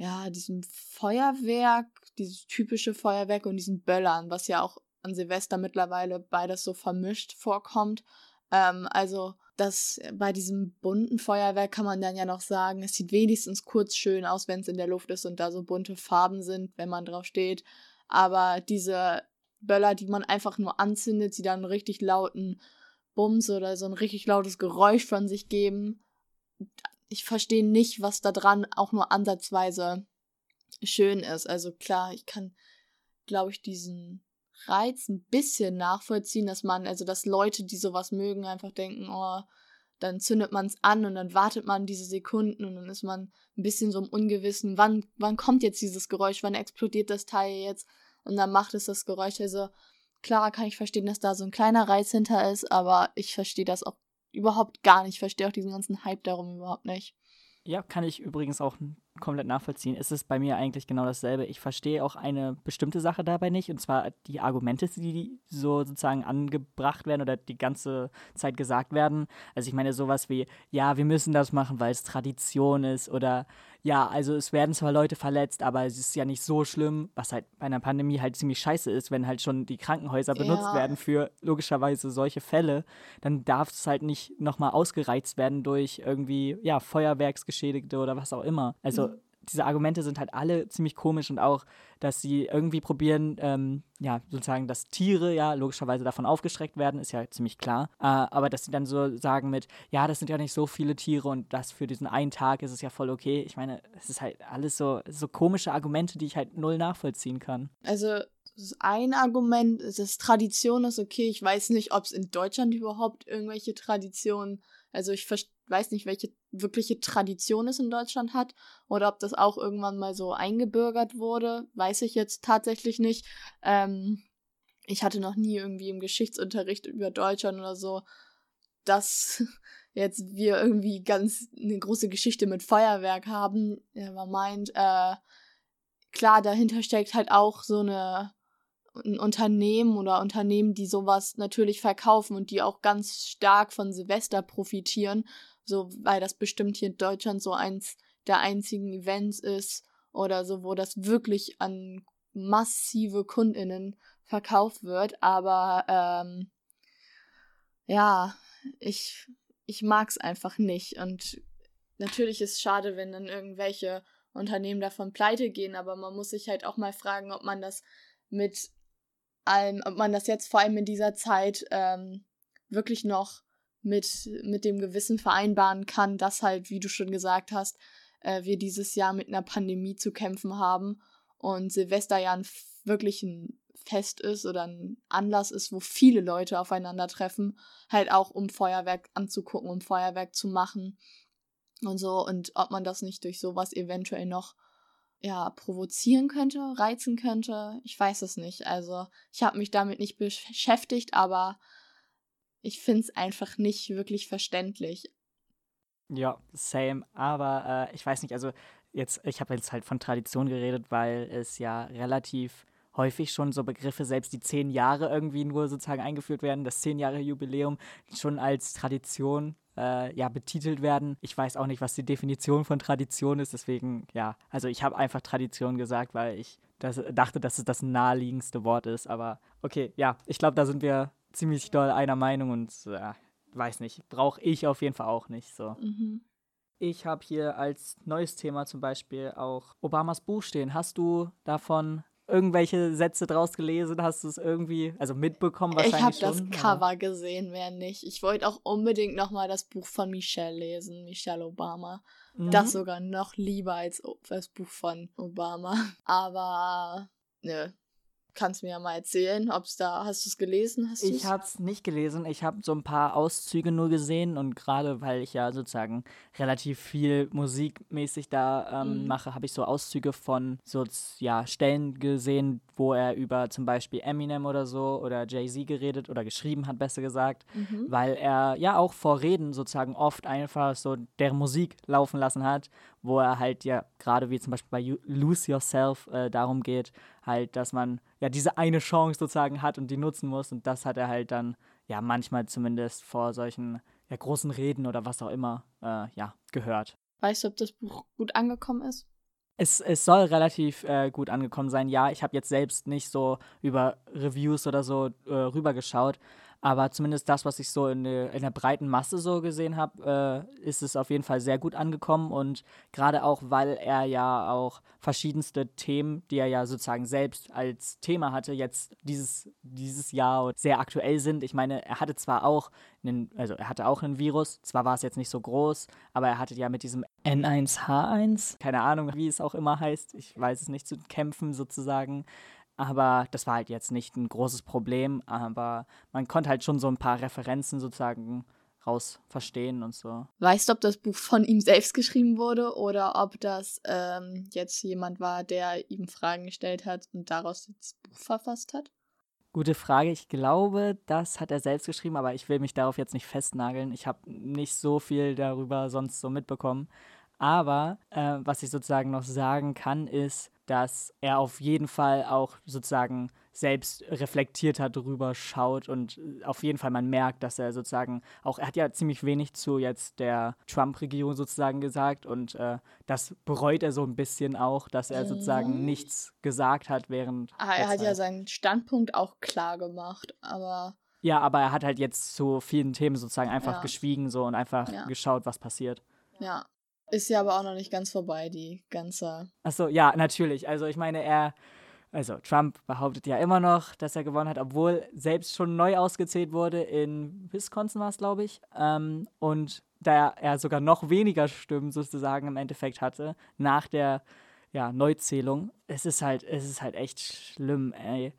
ja, diesem Feuerwerk, dieses typische Feuerwerk und diesen Böllern, was ja auch an Silvester mittlerweile beides so vermischt vorkommt. Ähm, also, das bei diesem bunten Feuerwerk kann man dann ja noch sagen, es sieht wenigstens kurz schön aus, wenn es in der Luft ist und da so bunte Farben sind, wenn man drauf steht. Aber diese Böller, die man einfach nur anzündet, die dann richtig lauten Bums oder so ein richtig lautes Geräusch von sich geben, ich verstehe nicht, was da dran auch nur ansatzweise schön ist. Also klar, ich kann, glaube ich, diesen Reiz ein bisschen nachvollziehen, dass man, also dass Leute, die sowas mögen, einfach denken, oh, dann zündet man es an und dann wartet man diese Sekunden und dann ist man ein bisschen so im Ungewissen, wann, wann kommt jetzt dieses Geräusch, wann explodiert das Teil jetzt und dann macht es das Geräusch. Also klar kann ich verstehen, dass da so ein kleiner Reiz hinter ist, aber ich verstehe das auch überhaupt gar nicht. Ich verstehe auch diesen ganzen Hype darum überhaupt nicht. Ja, kann ich übrigens auch komplett nachvollziehen. Es ist bei mir eigentlich genau dasselbe. Ich verstehe auch eine bestimmte Sache dabei nicht, und zwar die Argumente, die so sozusagen angebracht werden oder die ganze Zeit gesagt werden. Also ich meine sowas wie, ja, wir müssen das machen, weil es Tradition ist oder ja, also es werden zwar Leute verletzt, aber es ist ja nicht so schlimm, was halt bei einer Pandemie halt ziemlich scheiße ist, wenn halt schon die Krankenhäuser benutzt ja. werden für logischerweise solche Fälle, dann darf es halt nicht nochmal ausgereizt werden durch irgendwie, ja, Feuerwerksgeschädigte oder was auch immer. Also mhm diese Argumente sind halt alle ziemlich komisch und auch, dass sie irgendwie probieren, ähm, ja, sozusagen, dass Tiere ja logischerweise davon aufgeschreckt werden, ist ja ziemlich klar. Äh, aber dass sie dann so sagen mit, ja, das sind ja nicht so viele Tiere und das für diesen einen Tag ist es ja voll okay. Ich meine, es ist halt alles so, so komische Argumente, die ich halt null nachvollziehen kann. Also das ist ein Argument, dass Tradition ist okay. Ich weiß nicht, ob es in Deutschland überhaupt irgendwelche Traditionen, also ich weiß nicht, welche wirkliche Tradition es in Deutschland hat oder ob das auch irgendwann mal so eingebürgert wurde, weiß ich jetzt tatsächlich nicht. Ähm, ich hatte noch nie irgendwie im Geschichtsunterricht über Deutschland oder so, dass [laughs] jetzt wir irgendwie ganz eine große Geschichte mit Feuerwerk haben. Ja, man meint, äh, klar, dahinter steckt halt auch so eine ein Unternehmen oder Unternehmen, die sowas natürlich verkaufen und die auch ganz stark von Silvester profitieren so, weil das bestimmt hier in Deutschland so eins der einzigen Events ist oder so, wo das wirklich an massive KundInnen verkauft wird. Aber ähm, ja, ich, ich mag es einfach nicht. Und natürlich ist es schade, wenn dann irgendwelche Unternehmen davon pleite gehen, aber man muss sich halt auch mal fragen, ob man das mit allem, ob man das jetzt vor allem in dieser Zeit ähm, wirklich noch mit, mit dem Gewissen vereinbaren kann, dass halt, wie du schon gesagt hast, äh, wir dieses Jahr mit einer Pandemie zu kämpfen haben und Silvester ja ein, wirklich ein Fest ist oder ein Anlass ist, wo viele Leute aufeinandertreffen, halt auch um Feuerwerk anzugucken, um Feuerwerk zu machen und so und ob man das nicht durch sowas eventuell noch ja provozieren könnte, reizen könnte, ich weiß es nicht. Also ich habe mich damit nicht beschäftigt, aber ich finde es einfach nicht wirklich verständlich. Ja, same. Aber äh, ich weiß nicht, also jetzt, ich habe jetzt halt von Tradition geredet, weil es ja relativ häufig schon so Begriffe, selbst die zehn Jahre irgendwie nur sozusagen eingeführt werden, das zehn Jahre Jubiläum schon als Tradition äh, ja betitelt werden. Ich weiß auch nicht, was die Definition von Tradition ist, deswegen ja, also ich habe einfach Tradition gesagt, weil ich das, dachte, dass es das naheliegendste Wort ist, aber okay, ja, ich glaube, da sind wir ziemlich doll einer Meinung und äh, weiß nicht, brauche ich auf jeden Fall auch nicht so. Mhm. Ich habe hier als neues Thema zum Beispiel auch Obamas Buch stehen. Hast du davon irgendwelche Sätze draus gelesen? Hast du es irgendwie, also mitbekommen wahrscheinlich Ich habe das Cover oder? gesehen, mehr nicht. Ich wollte auch unbedingt nochmal das Buch von Michelle lesen, Michelle Obama. Mhm. Das sogar noch lieber als das Buch von Obama. [laughs] Aber nö, kannst mir ja mal erzählen, ob es da, hast du es gelesen? Hast ich habe es nicht gelesen, ich habe so ein paar Auszüge nur gesehen und gerade weil ich ja sozusagen relativ viel musikmäßig da ähm, mhm. mache, habe ich so Auszüge von so ja, Stellen gesehen, wo er über zum Beispiel Eminem oder so oder Jay-Z geredet oder geschrieben hat, besser gesagt, mhm. weil er ja auch vor Reden sozusagen oft einfach so deren Musik laufen lassen hat, wo er halt ja gerade wie zum Beispiel bei Lose Yourself äh, darum geht, halt, dass man ja diese eine Chance sozusagen hat und die nutzen muss. Und das hat er halt dann ja manchmal zumindest vor solchen ja, großen Reden oder was auch immer äh, ja gehört. Weißt du, ob das Buch gut angekommen ist? Es, es soll relativ äh, gut angekommen sein. Ja, ich habe jetzt selbst nicht so über Reviews oder so äh, rübergeschaut, aber zumindest das, was ich so in, der, in der breiten Masse so gesehen habe, äh, ist es auf jeden Fall sehr gut angekommen. Und gerade auch, weil er ja auch verschiedenste Themen, die er ja sozusagen selbst als Thema hatte, jetzt dieses, dieses Jahr sehr aktuell sind. Ich meine, er hatte zwar auch einen, also er hatte auch einen Virus, zwar war es jetzt nicht so groß, aber er hatte ja mit diesem N1H1, keine Ahnung, wie es auch immer heißt, ich weiß es nicht, zu kämpfen sozusagen. Aber das war halt jetzt nicht ein großes Problem, aber man konnte halt schon so ein paar Referenzen sozusagen raus verstehen und so. Weißt du, ob das Buch von ihm selbst geschrieben wurde oder ob das ähm, jetzt jemand war, der ihm Fragen gestellt hat und daraus das Buch verfasst hat? Gute Frage. Ich glaube, das hat er selbst geschrieben, aber ich will mich darauf jetzt nicht festnageln. Ich habe nicht so viel darüber sonst so mitbekommen. Aber äh, was ich sozusagen noch sagen kann, ist, dass er auf jeden Fall auch sozusagen selbst reflektiert hat, drüber schaut und auf jeden Fall man merkt, dass er sozusagen auch, er hat ja ziemlich wenig zu jetzt der Trump-Regierung sozusagen gesagt und äh, das bereut er so ein bisschen auch, dass er sozusagen mhm. nichts gesagt hat während. Ah, er hat ja seinen Standpunkt auch klar gemacht, aber. Ja, aber er hat halt jetzt zu vielen Themen sozusagen einfach ja. geschwiegen so und einfach ja. geschaut, was passiert. Ja, ist ja aber auch noch nicht ganz vorbei, die ganze. Achso, ja, natürlich. Also ich meine, er, also Trump behauptet ja immer noch, dass er gewonnen hat, obwohl selbst schon neu ausgezählt wurde. In Wisconsin war es, glaube ich. Ähm, und da er sogar noch weniger Stimmen sozusagen im Endeffekt hatte, nach der ja, Neuzählung. Es ist halt, es ist halt echt schlimm, ey.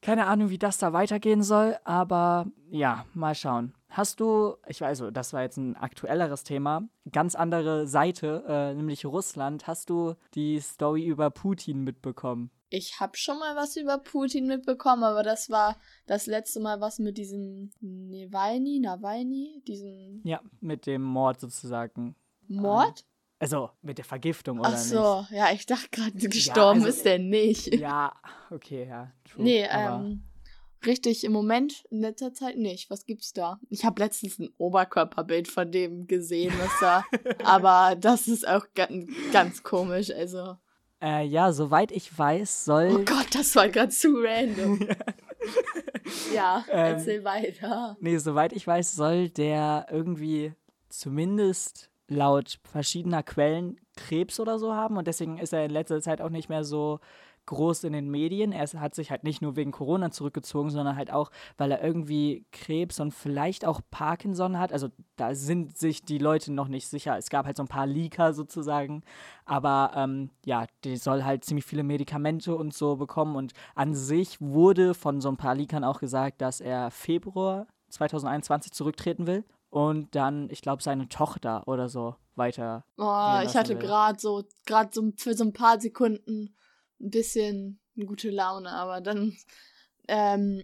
Keine Ahnung, wie das da weitergehen soll, aber ja, mal schauen. Hast du, ich weiß, das war jetzt ein aktuelleres Thema, ganz andere Seite, äh, nämlich Russland. Hast du die Story über Putin mitbekommen? Ich habe schon mal was über Putin mitbekommen, aber das war das letzte Mal was mit diesem Nawalny, Nawalny, diesem. Ja, mit dem Mord sozusagen. Mord? Also mit der Vergiftung, oder Ach so, nicht? ja, ich dachte gerade, gestorben ja, also, ist der nicht. [laughs] Ja, okay, ja. True, nee, ähm, richtig im Moment, in letzter Zeit nicht. Was gibt's da? Ich habe letztens ein Oberkörperbild von dem gesehen, was da, [laughs] aber das ist auch ganz, ganz komisch, also. Äh, ja, soweit ich weiß, soll. Oh Gott, das war gerade zu random. [laughs] ja, erzähl ähm, weiter. Nee, soweit ich weiß, soll der irgendwie zumindest laut verschiedener Quellen Krebs oder so haben und deswegen ist er in letzter Zeit auch nicht mehr so groß in den Medien. Er hat sich halt nicht nur wegen Corona zurückgezogen, sondern halt auch, weil er irgendwie Krebs und vielleicht auch Parkinson hat. Also da sind sich die Leute noch nicht sicher. Es gab halt so ein paar Leaker sozusagen. Aber ähm, ja, die soll halt ziemlich viele Medikamente und so bekommen. Und an sich wurde von so ein paar Leakern auch gesagt, dass er Februar 2021 zurücktreten will und dann, ich glaube, seine Tochter oder so weiter. Oh, ich hatte gerade so, gerade so für so ein paar Sekunden ein bisschen gute Laune, aber dann ähm,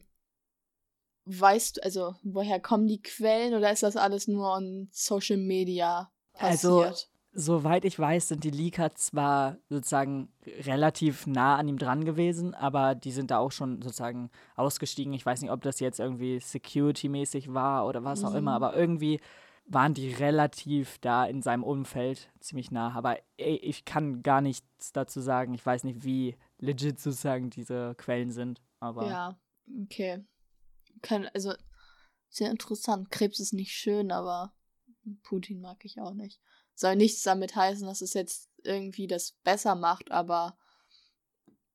weißt du, also woher kommen die Quellen oder ist das alles nur on Social Media also, passiert? Also, soweit ich weiß, sind die Leaker zwar sozusagen relativ nah an ihm dran gewesen, aber die sind da auch schon sozusagen ausgestiegen. Ich weiß nicht, ob das jetzt irgendwie security-mäßig war oder was auch mhm. immer, aber irgendwie waren die relativ da in seinem Umfeld ziemlich nah. Aber ey, ich kann gar nichts dazu sagen. Ich weiß nicht, wie legit sozusagen diese Quellen sind. Aber ja, okay. Kann, also sehr interessant. Krebs ist nicht schön, aber Putin mag ich auch nicht. Soll nichts damit heißen, dass es jetzt irgendwie das besser macht, aber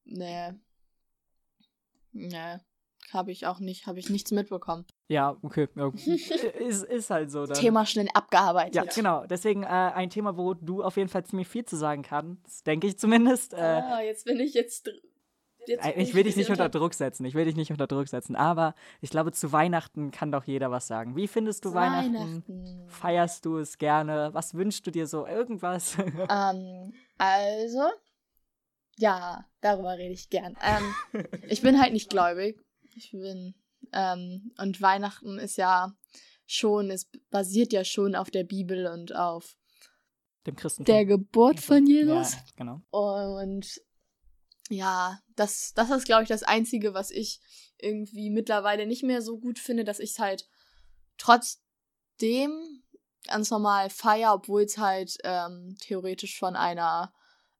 nee. Nee. Habe ich auch nicht, habe ich nichts mitbekommen. Ja, okay. [laughs] Ist, ist halt so. Dann. Thema schnell abgearbeitet. Ja, genau. Deswegen äh, ein Thema, wo du auf jeden Fall ziemlich viel zu sagen kannst, denke ich zumindest. Äh, ah, jetzt bin ich jetzt. Jetzt bin ich will dich nicht unter, Druck setzen. Ich will dich nicht unter Druck setzen. Aber ich glaube, zu Weihnachten kann doch jeder was sagen. Wie findest du Weihnachten? Weihnachten? Feierst du es gerne? Was wünschst du dir so? Irgendwas? [laughs] Ähm, also, ja, darüber rede ich gern. Ähm, [laughs] ich bin halt nicht gläubig. Ich bin ähm, und Weihnachten ist ja schon, es basiert ja schon auf der Bibel und auf dem Christentum. Der Geburt von Jesus. Ja, genau. Und ja, das, das ist, glaube ich, das Einzige, was ich irgendwie mittlerweile nicht mehr so gut finde, dass ich es halt trotzdem ganz normal feier, obwohl es halt ähm, theoretisch von einer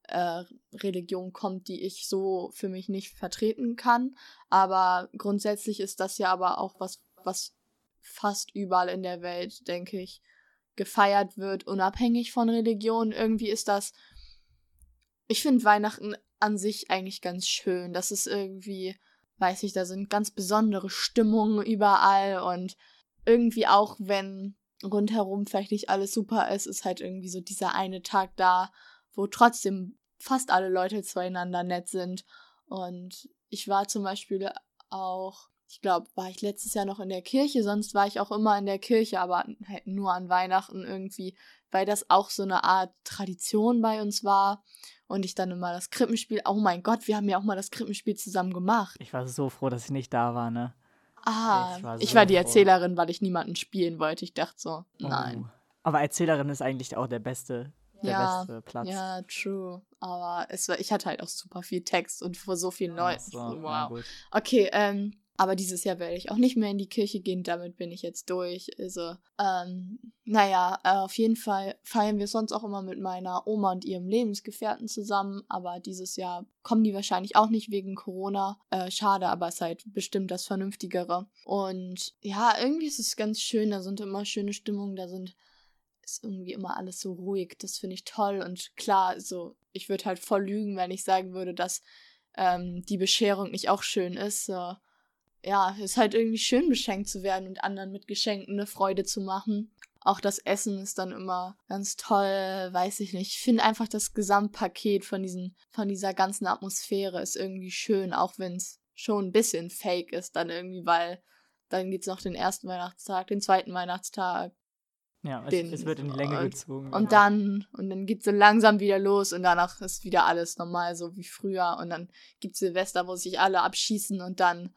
äh, Religion kommt, die ich so für mich nicht vertreten kann. Aber grundsätzlich ist das ja aber auch was, was fast überall in der Welt, denke ich, gefeiert wird, unabhängig von Religion. Irgendwie ist das. Ich finde Weihnachten an sich eigentlich ganz schön. Das ist irgendwie, weiß ich, da sind ganz besondere Stimmungen überall und irgendwie auch, wenn rundherum vielleicht nicht alles super ist, ist halt irgendwie so dieser eine Tag da, wo trotzdem fast alle Leute zueinander nett sind. Und ich war zum Beispiel auch, ich glaube, war ich letztes Jahr noch in der Kirche, sonst war ich auch immer in der Kirche, aber halt nur an Weihnachten irgendwie, weil das auch so eine Art Tradition bei uns war. Und ich dann immer das Krippenspiel, oh mein Gott, wir haben ja auch mal das Krippenspiel zusammen gemacht. Ich war so froh, dass ich nicht da war, ne? Ah, ich war, so ich war die Erzählerin, weil ich niemanden spielen wollte. Ich dachte so, nein. Oh. Aber Erzählerin ist eigentlich auch der beste der ja, beste Platz. Ja, true. Aber es war, ich hatte halt auch super viel Text und vor so vielen Leuten. So, wow. Okay, ähm, aber dieses Jahr werde ich auch nicht mehr in die Kirche gehen, damit bin ich jetzt durch. Also, ähm, naja, äh, auf jeden Fall feiern wir sonst auch immer mit meiner Oma und ihrem Lebensgefährten zusammen, aber dieses Jahr kommen die wahrscheinlich auch nicht wegen Corona. Äh, schade, aber es ist halt bestimmt das Vernünftigere. Und ja, irgendwie ist es ganz schön, da sind immer schöne Stimmungen, da sind ist irgendwie immer alles so ruhig. Das finde ich toll. Und klar, so, ich würde halt voll lügen, wenn ich sagen würde, dass ähm, die Bescherung nicht auch schön ist. So, ja, ist halt irgendwie schön, beschenkt zu werden und anderen mit Geschenken eine Freude zu machen. Auch das Essen ist dann immer ganz toll, weiß ich nicht. Ich finde einfach das Gesamtpaket von, diesen, von dieser ganzen Atmosphäre ist irgendwie schön, auch wenn es schon ein bisschen fake ist, dann irgendwie, weil dann gibt es noch den ersten Weihnachtstag, den zweiten Weihnachtstag, ja, es, den, es, wird in die Länge und, gezogen. Und dann, und dann geht so langsam wieder los und danach ist wieder alles normal, so wie früher. Und dann gibt es Silvester, wo sich alle abschießen und dann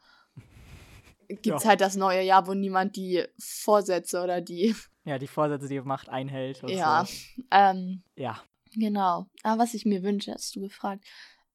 gibt es ja. halt das neue Jahr, wo niemand die Vorsätze oder die. [laughs] Ja, die Vorsätze, die Macht einhält. ja. So. Ähm, ja. Genau. Aber was ich mir wünsche, hast du gefragt.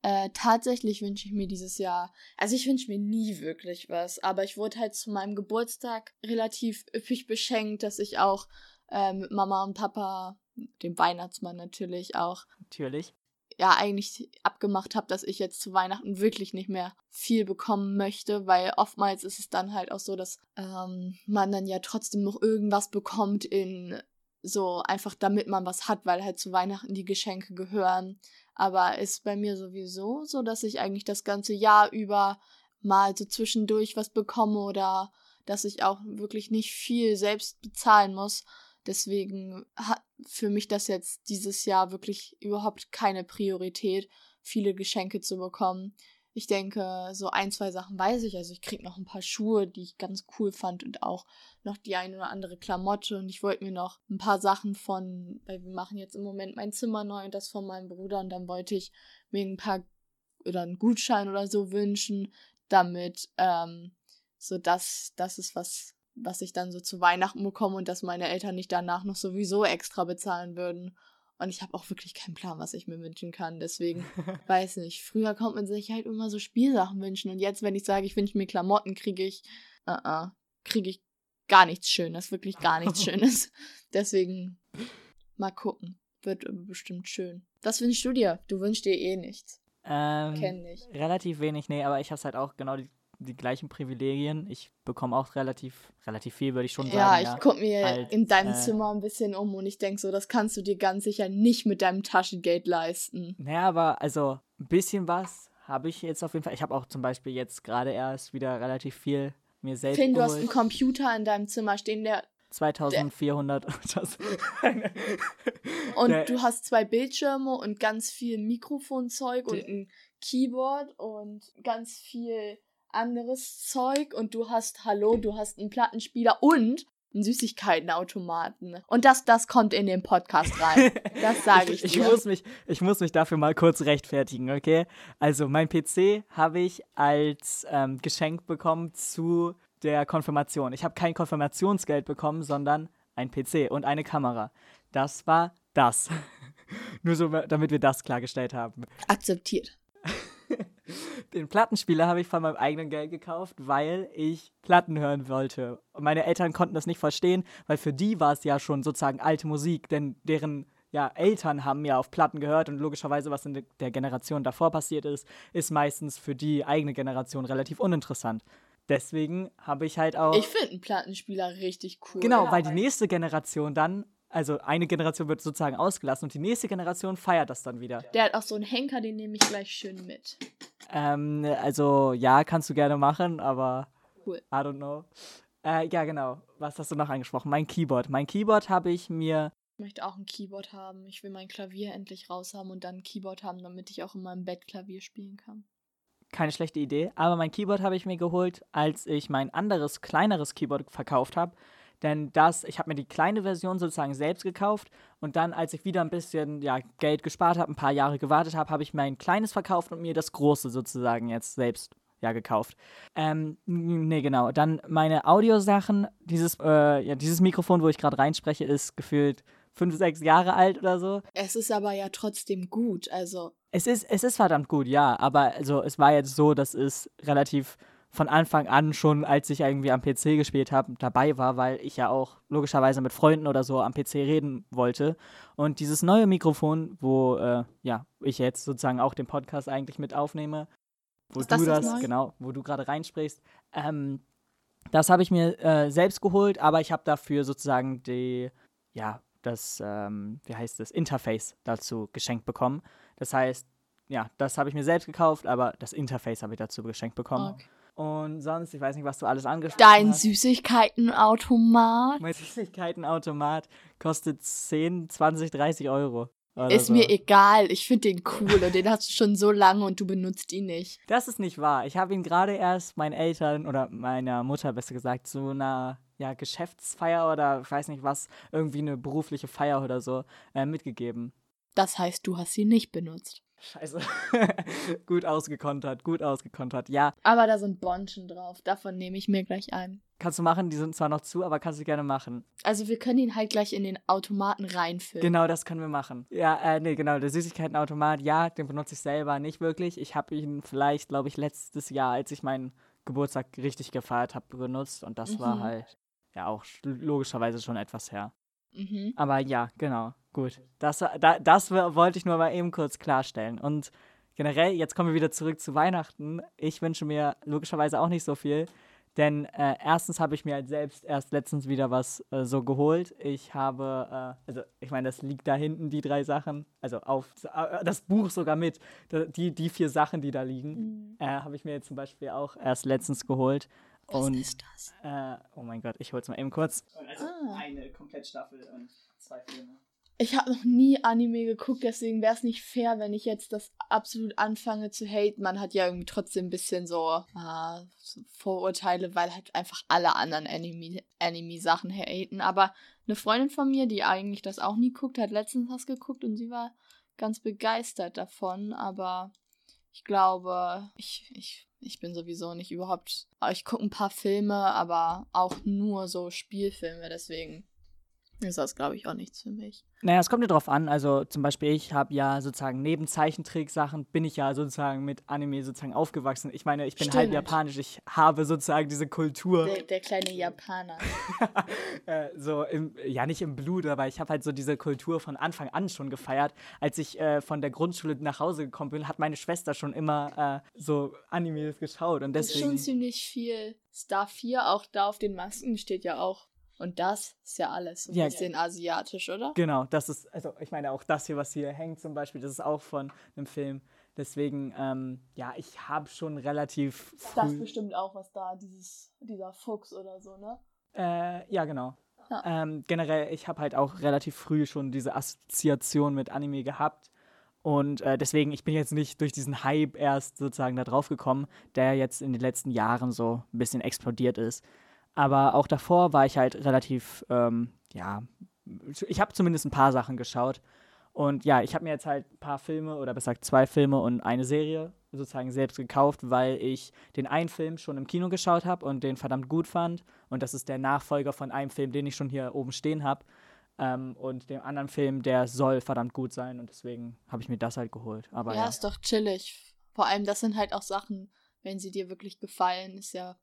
Äh, tatsächlich wünsche ich mir dieses Jahr, also ich wünsche mir nie wirklich was, aber ich wurde halt zu meinem Geburtstag relativ üppig beschenkt, dass ich auch äh, mit Mama und Papa, dem Weihnachtsmann natürlich auch. Natürlich. Ja, eigentlich abgemacht habe, dass ich jetzt zu Weihnachten wirklich nicht mehr viel bekommen möchte, weil oftmals ist es dann halt auch so, dass ähm, man dann ja trotzdem noch irgendwas bekommt in so einfach damit man was hat, weil halt zu Weihnachten die Geschenke gehören. Aber ist bei mir sowieso so, dass ich eigentlich das ganze Jahr über mal so zwischendurch was bekomme oder dass ich auch wirklich nicht viel selbst bezahlen muss. Deswegen hat für mich das jetzt dieses Jahr wirklich überhaupt keine Priorität, viele Geschenke zu bekommen. Ich denke, so ein, zwei Sachen weiß ich. Also ich kriege noch ein paar Schuhe, die ich ganz cool fand und auch noch die eine oder andere Klamotte. Und ich wollte mir noch ein paar Sachen von, weil wir machen jetzt im Moment mein Zimmer neu und das von meinem Bruder. Und dann wollte ich mir ein paar oder einen Gutschein oder so wünschen, damit ähm, so das, das ist was, was ich dann so zu Weihnachten bekomme und dass meine Eltern nicht danach noch sowieso extra bezahlen würden. Und ich habe auch wirklich keinen Plan, was ich mir wünschen kann. Deswegen [laughs] weiß nicht. Früher konnte man sich halt immer so Spielsachen wünschen. Und jetzt, wenn ich sage, ich wünsche mir Klamotten, kriege ich, uh -uh, kriege ich gar nichts Schönes. Wirklich gar nichts [laughs] Schönes. Deswegen mal gucken. Wird bestimmt schön. Was wünschst du dir? Du wünschst dir eh nichts. Ähm, Kenn ich. Relativ wenig, nee, aber ich habe halt auch genau die die gleichen Privilegien. Ich bekomme auch relativ, relativ viel, würde ich schon sagen. Ja, ich ja, gucke mir als, in deinem äh, Zimmer ein bisschen um und ich denke so, das kannst du dir ganz sicher nicht mit deinem Taschengeld leisten. Naja, aber also ein bisschen was habe ich jetzt auf jeden Fall. Ich habe auch zum Beispiel jetzt gerade erst wieder relativ viel mir selbst. Finn, du hast einen Computer in deinem Zimmer stehen, der 2400. und der, du hast zwei Bildschirme und ganz viel Mikrofonzeug und ein Keyboard und ganz viel anderes Zeug und du hast, hallo, du hast einen Plattenspieler und einen Süßigkeitenautomaten. Und das, das kommt in den Podcast rein. [laughs] Das sage ich, ich dir. Ich muss, mich, ich muss mich dafür mal kurz rechtfertigen, okay? Also, mein PC habe ich als ähm, Geschenk bekommen zu der Konfirmation. Ich habe kein Konfirmationsgeld bekommen, sondern ein PC und eine Kamera. Das war das. [laughs] Nur so, damit wir das klargestellt haben. Akzeptiert. Den Plattenspieler habe ich von meinem eigenen Geld gekauft, weil ich Platten hören wollte. Und meine Eltern konnten das nicht verstehen, weil für die war es ja schon sozusagen alte Musik, denn deren ja, Eltern haben ja auf Platten gehört und logischerweise, was in der Generation davor passiert ist, ist meistens für die eigene Generation relativ uninteressant. Deswegen habe ich halt auch. Ich finde einen Plattenspieler richtig cool. Genau, weil die nächste Generation dann also eine Generation wird sozusagen ausgelassen und die nächste Generation feiert das dann wieder. Der hat auch so einen Henker, den nehme ich gleich schön mit. Ähm, also ja, kannst du gerne machen, aber cool. I don't know. Äh, ja, genau. Was hast du noch angesprochen? Mein Keyboard. Mein Keyboard habe ich mir. Ich möchte auch ein Keyboard haben. Ich will mein Klavier endlich raus haben und dann ein Keyboard haben, damit ich auch in meinem Bett Klavier spielen kann. Keine schlechte Idee. Aber mein Keyboard habe ich mir geholt, als ich mein anderes, kleineres Keyboard verkauft habe. Denn das, ich habe mir die kleine Version sozusagen selbst gekauft und dann, als ich wieder ein bisschen ja, Geld gespart habe, ein paar Jahre gewartet habe, habe ich mein kleines verkauft und mir das große sozusagen jetzt selbst ja gekauft. Ähm, nee, genau. Dann meine Audiosachen, dieses, äh, ja, dieses Mikrofon, wo ich gerade reinspreche, ist gefühlt fünf, sechs Jahre alt oder so. Es ist aber ja trotzdem gut, also. Es ist, es ist verdammt gut, ja, aber also es war jetzt so, dass es relativ von Anfang an schon, als ich irgendwie am PC gespielt habe, dabei war, weil ich ja auch logischerweise mit Freunden oder so am PC reden wollte. Und dieses neue Mikrofon, wo äh, ja ich jetzt sozusagen auch den Podcast eigentlich mit aufnehme, wo Ist du das, das genau, wo du gerade reinsprichst, ähm, das habe ich mir äh, selbst geholt, aber ich habe dafür sozusagen die, ja, das, ähm, wie heißt das, Interface dazu geschenkt bekommen. Das heißt, ja, das habe ich mir selbst gekauft, aber das Interface habe ich dazu geschenkt bekommen. Okay. Und sonst, ich weiß nicht, was du alles angesprochen Dein hast. Dein Süßigkeitenautomat. Mein Süßigkeitenautomat kostet 10, 20, 30 Euro. Ist so. mir egal. Ich finde den cool und den hast du schon so lange und du benutzt ihn nicht. Das ist nicht wahr. Ich habe ihn gerade erst meinen Eltern oder meiner Mutter besser gesagt zu einer ja, Geschäftsfeier oder ich weiß nicht was, irgendwie eine berufliche Feier oder so äh, mitgegeben. Das heißt, du hast ihn nicht benutzt. Scheiße. [laughs] gut ausgekontert, gut ausgekontert, ja. Aber da sind Bonschen drauf. Davon nehme ich mir gleich ein. Kannst du machen, die sind zwar noch zu, aber kannst du gerne machen. Also wir können ihn halt gleich in den Automaten reinfüllen. Genau, das können wir machen. Ja, äh, nee, genau, der Süßigkeitenautomat, ja, den benutze ich selber nicht wirklich. Ich habe ihn vielleicht, glaube ich, letztes Jahr, als ich meinen Geburtstag richtig gefeiert habe, benutzt und das mhm. war halt ja auch logischerweise schon etwas her. Mhm. Aber ja, genau. Gut, das, da, das wollte ich nur mal eben kurz klarstellen. Und generell, jetzt kommen wir wieder zurück zu Weihnachten. Ich wünsche mir logischerweise auch nicht so viel, Denn äh, erstens habe ich mir halt selbst erst letztens wieder was äh, so geholt. Ich habe, äh, also ich meine, das liegt da hinten, die drei Sachen. Also auf äh, das Buch sogar mit. Die, die vier Sachen, die da liegen, mhm. Äh, habe ich mir jetzt zum Beispiel auch erst letztens geholt. Was und, ist das? Äh, oh mein Gott, ich hol's mal eben kurz. Also ah. eine Komplettstaffel und zwei Filme. Ich habe noch nie Anime geguckt, deswegen wäre es nicht fair, wenn ich jetzt das absolut anfange zu haten. Man hat ja irgendwie trotzdem ein bisschen so, äh, so Vorurteile, weil halt einfach alle anderen Anime-Sachen Anime haten. Aber eine Freundin von mir, die eigentlich das auch nie guckt, hat letztens was geguckt und sie war ganz begeistert davon. Aber ich glaube, ich, ich, ich bin sowieso nicht überhaupt. Ich gucke ein paar Filme, aber auch nur so Spielfilme, deswegen ist das, glaube ich, auch nichts für mich. Naja, es kommt ja drauf an. Also zum Beispiel, ich habe ja sozusagen neben Zeichentricksachen bin ich ja sozusagen mit Anime sozusagen aufgewachsen. Ich meine, ich bin Stimmt. halb japanisch. Ich habe sozusagen diese Kultur. Der, der kleine Japaner. [laughs] äh, so im, ja nicht im Blut, aber ich habe halt so diese Kultur von Anfang an schon gefeiert. Als ich äh, von der Grundschule nach Hause gekommen bin, hat meine Schwester schon immer äh, so Animes geschaut und deswegen. Das ist schon ziemlich viel. Star 4, auch da auf den Masken steht ja auch und das ist ja alles so ein ja, bisschen asiatisch, oder? Genau, das ist, also ich meine auch das hier, was hier hängt zum Beispiel, das ist auch von einem Film. Deswegen, ähm, ja, ich habe schon relativ früh... Das bestimmt auch was da, dieses, dieser Fuchs oder so, ne? Äh, ja, genau. Ja. Ähm, generell, ich habe halt auch relativ früh schon diese Assoziation mit Anime gehabt. Und äh, deswegen, ich bin jetzt nicht durch diesen Hype erst sozusagen da drauf gekommen, der jetzt in den letzten Jahren so ein bisschen explodiert ist. Aber auch davor war ich halt relativ, ähm, ja, ich habe zumindest ein paar Sachen geschaut. Und ja, ich habe mir jetzt halt ein paar Filme oder besser gesagt zwei Filme und eine Serie sozusagen selbst gekauft, weil ich den einen Film schon im Kino geschaut habe und den verdammt gut fand. Und das ist der Nachfolger von einem Film, den ich schon hier oben stehen habe. Ähm, und dem anderen Film, der soll verdammt gut sein. Und deswegen habe ich mir das halt geholt. Aber ja, ja, ist doch chillig. Vor allem, das sind halt auch Sachen, wenn sie dir wirklich gefallen, ist ja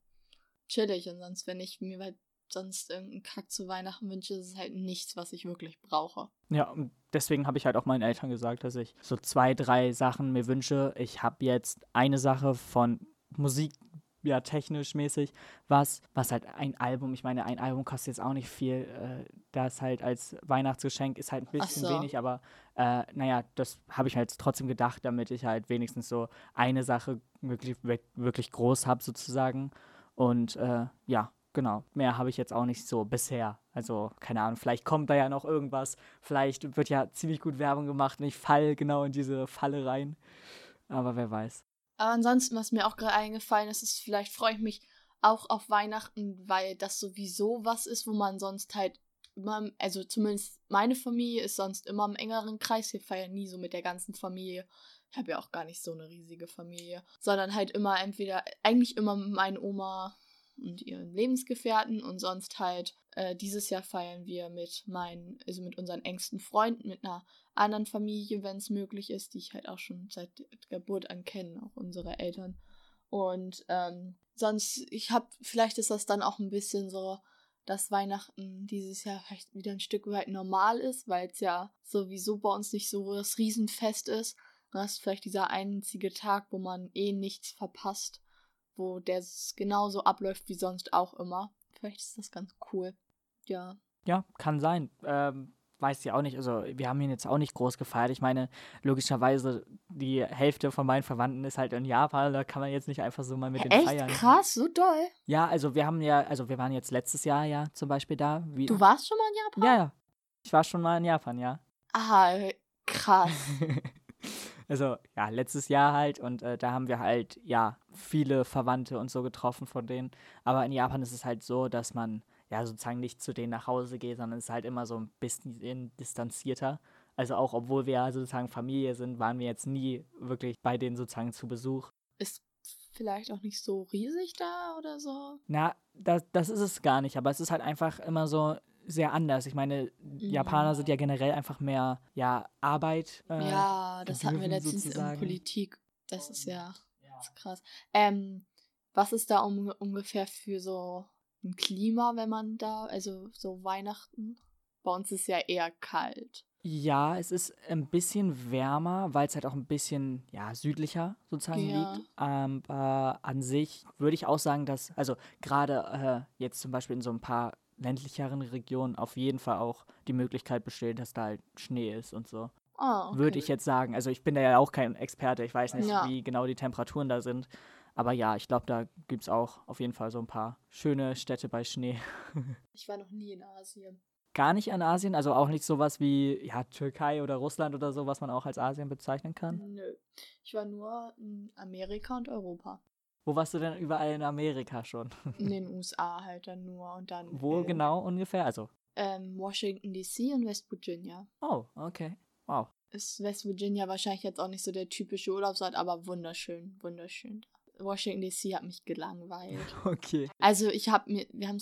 chillig. Und sonst, wenn ich mir halt sonst irgendeinen Kack zu Weihnachten wünsche, ist es halt nichts, was ich wirklich brauche. Ja, und deswegen habe ich halt auch meinen Eltern gesagt, dass ich so zwei, drei Sachen mir wünsche. Ich habe jetzt eine Sache von Musik, ja, technisch mäßig, was, was halt ein Album, ich meine, ein Album kostet jetzt auch nicht viel. Äh, das halt als Weihnachtsgeschenk ist halt ein bisschen so. wenig, aber äh, naja, das habe ich halt trotzdem gedacht, damit ich halt wenigstens so eine Sache wirklich, wirklich groß habe, sozusagen. Und äh, ja, genau. Mehr habe ich jetzt auch nicht so bisher. Also, keine Ahnung, vielleicht kommt da ja noch irgendwas. Vielleicht wird ja ziemlich gut Werbung gemacht und ich falle genau in diese Falle rein. Aber wer weiß. Aber ansonsten, was mir auch gerade eingefallen ist, ist, vielleicht freue ich mich auch auf Weihnachten, weil das sowieso was ist, wo man sonst halt immer, also zumindest meine Familie ist sonst immer im engeren Kreis. Wir feiern nie so mit der ganzen Familie. Ich habe ja auch gar nicht so eine riesige Familie, sondern halt immer entweder, eigentlich immer meine Oma und ihren Lebensgefährten und sonst halt äh, dieses Jahr feiern wir mit meinen, also mit unseren engsten Freunden, mit einer anderen Familie, wenn es möglich ist, die ich halt auch schon seit Geburt an kenne, auch unsere Eltern. Und ähm, sonst, ich habe, vielleicht ist das dann auch ein bisschen so, dass Weihnachten dieses Jahr vielleicht wieder ein Stück weit normal ist, weil es ja sowieso bei uns nicht so das Riesenfest ist. Das ist vielleicht dieser einzige Tag, wo man eh nichts verpasst, wo der genauso abläuft wie sonst auch immer. Vielleicht ist das ganz cool. Ja. Ja, kann sein. Ähm, weiß ich auch nicht. Also, wir haben ihn jetzt auch nicht groß gefeiert. Ich meine, logischerweise, die Hälfte von meinen Verwandten ist halt in Japan. Da kann man jetzt nicht einfach so mal mit den Echt? feiern. Krass, so doll. Ja, also, wir haben ja, also, wir waren jetzt letztes Jahr ja zum Beispiel da. Wie, du warst schon mal in Japan? Ja, ja. Ich war schon mal in Japan, ja. Ah, krass. [laughs] Also ja, letztes Jahr halt und äh, da haben wir halt ja viele Verwandte und so getroffen von denen. Aber in Japan ist es halt so, dass man ja sozusagen nicht zu denen nach Hause geht, sondern es ist halt immer so ein bisschen distanzierter. Also auch obwohl wir sozusagen Familie sind, waren wir jetzt nie wirklich bei denen sozusagen zu Besuch. Ist vielleicht auch nicht so riesig da oder so? Na, das, das ist es gar nicht, aber es ist halt einfach immer so, sehr anders. Ich meine, Japaner sind ja generell einfach mehr ja, Arbeit. Äh, ja, das hatten wir letztens sozusagen. in Politik. Das ist ja, das ist krass. Ähm, was ist da um, ungefähr für so ein Klima, wenn man da, also so Weihnachten? Bei uns ist ja eher kalt. Ja, es ist ein bisschen wärmer, weil es halt auch ein bisschen ja, südlicher sozusagen Ja. liegt. Aber an sich würde ich auch sagen, dass, also gerade äh, jetzt zum Beispiel in so ein paar ländlicheren Regionen auf jeden Fall auch die Möglichkeit besteht, dass da halt Schnee ist und so. Ah, okay. Würde ich jetzt sagen. Also ich bin da ja auch kein Experte, ich weiß nicht, Ja. wie genau die Temperaturen da sind. Aber ja, ich glaube, da gibt es auch auf jeden Fall so ein paar schöne Städte bei Schnee. [laughs] Ich war noch nie in Asien. Gar nicht an Asien, also auch nicht sowas wie ja, Türkei oder Russland oder so, was man auch als Asien bezeichnen kann. Nö. Ich war nur in Amerika und Europa. Wo warst du denn überall in Amerika schon? In den USA halt dann nur und dann. Wo äh, genau ungefähr? Also, Ähm, Washington DC und West Virginia. oh, okay. Wow. Ist West Virginia wahrscheinlich jetzt auch nicht so der typische Urlaubsort, aber wunderschön, wunderschön. Washington DC hat mich gelangweilt. [laughs] Okay. Also ich habe mir, wir haben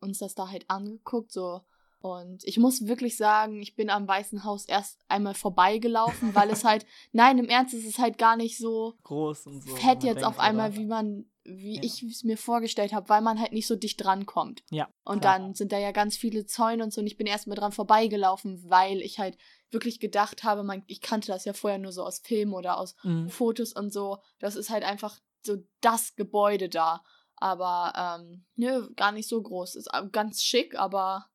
uns das da halt angeguckt, so. Und ich muss wirklich sagen, ich bin am Weißen Haus erst einmal vorbeigelaufen, weil es halt, [laughs] nein, im Ernst, es ist halt gar nicht so Groß und so. fett jetzt auf einmal, oder? wie man, wie Ja. ich es mir vorgestellt habe, weil man halt nicht so dicht drankommt. Ja. Und klar. dann sind da ja ganz viele Zäune und so und ich bin erst mal dran vorbeigelaufen, weil ich halt wirklich gedacht habe, man, ich kannte das ja vorher nur so aus Filmen oder aus Mhm. Fotos und so. Das ist halt einfach so das Gebäude da. Aber, ähm, nö, gar nicht so groß. Ist ganz schick, aber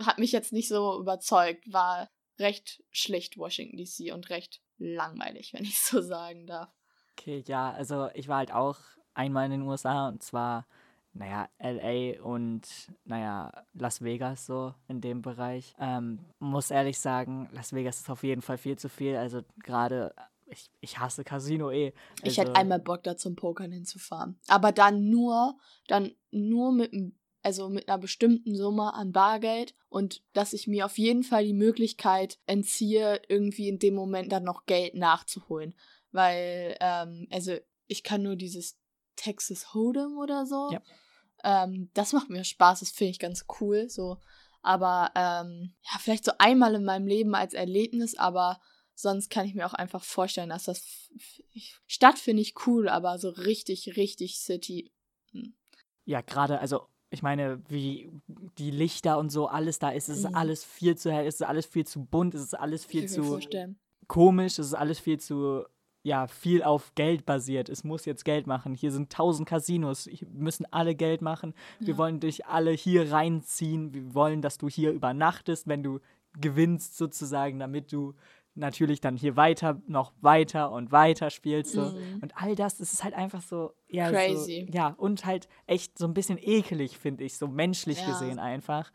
hat mich jetzt nicht so überzeugt. War recht schlicht Washington DC und recht langweilig, wenn ich so [laughs] sagen darf. Okay, ja, also ich war halt auch einmal in den USA und zwar, naja, LA und, naja, Las Vegas so in dem Bereich. Ähm, muss ehrlich sagen, Las Vegas ist auf jeden Fall viel zu viel. Also gerade, ich, ich hasse Casino eh. Ich also, hätte einmal Bock, da zum Pokern hinzufahren. Aber dann nur, dann nur mit einem also mit einer bestimmten Summe an Bargeld und dass ich mir auf jeden Fall die Möglichkeit entziehe, irgendwie in dem Moment dann noch Geld nachzuholen. Weil, ähm, also ich kann nur dieses Texas Hold'em oder so. Ja. Ähm, das macht mir Spaß, das finde ich ganz cool. So. Aber ähm, ja, vielleicht so einmal in meinem Leben als Erlebnis, aber sonst kann ich mir auch einfach vorstellen, dass das Stadt finde ich cool, aber so richtig, richtig City. hm. Ja, gerade, also ich meine, wie die Lichter und so, alles da ist, es ist Mhm. alles viel zu hell, es ist alles viel zu bunt, es ist alles viel ich zu komisch, es ist alles viel zu, ja, viel auf Geld basiert. Es muss jetzt Geld machen. Hier sind tausend Casinos, hier müssen alle Geld machen. Wir Ja. wollen dich alle hier reinziehen. Wir wollen, dass du hier übernachtest, wenn du gewinnst sozusagen, damit du natürlich dann hier weiter, noch weiter und weiter spielst. So. Mhm. Und all das, das ist halt einfach so, ja, Crazy. So, ja, und halt echt so ein bisschen ekelig, finde ich, so menschlich Ja. gesehen einfach.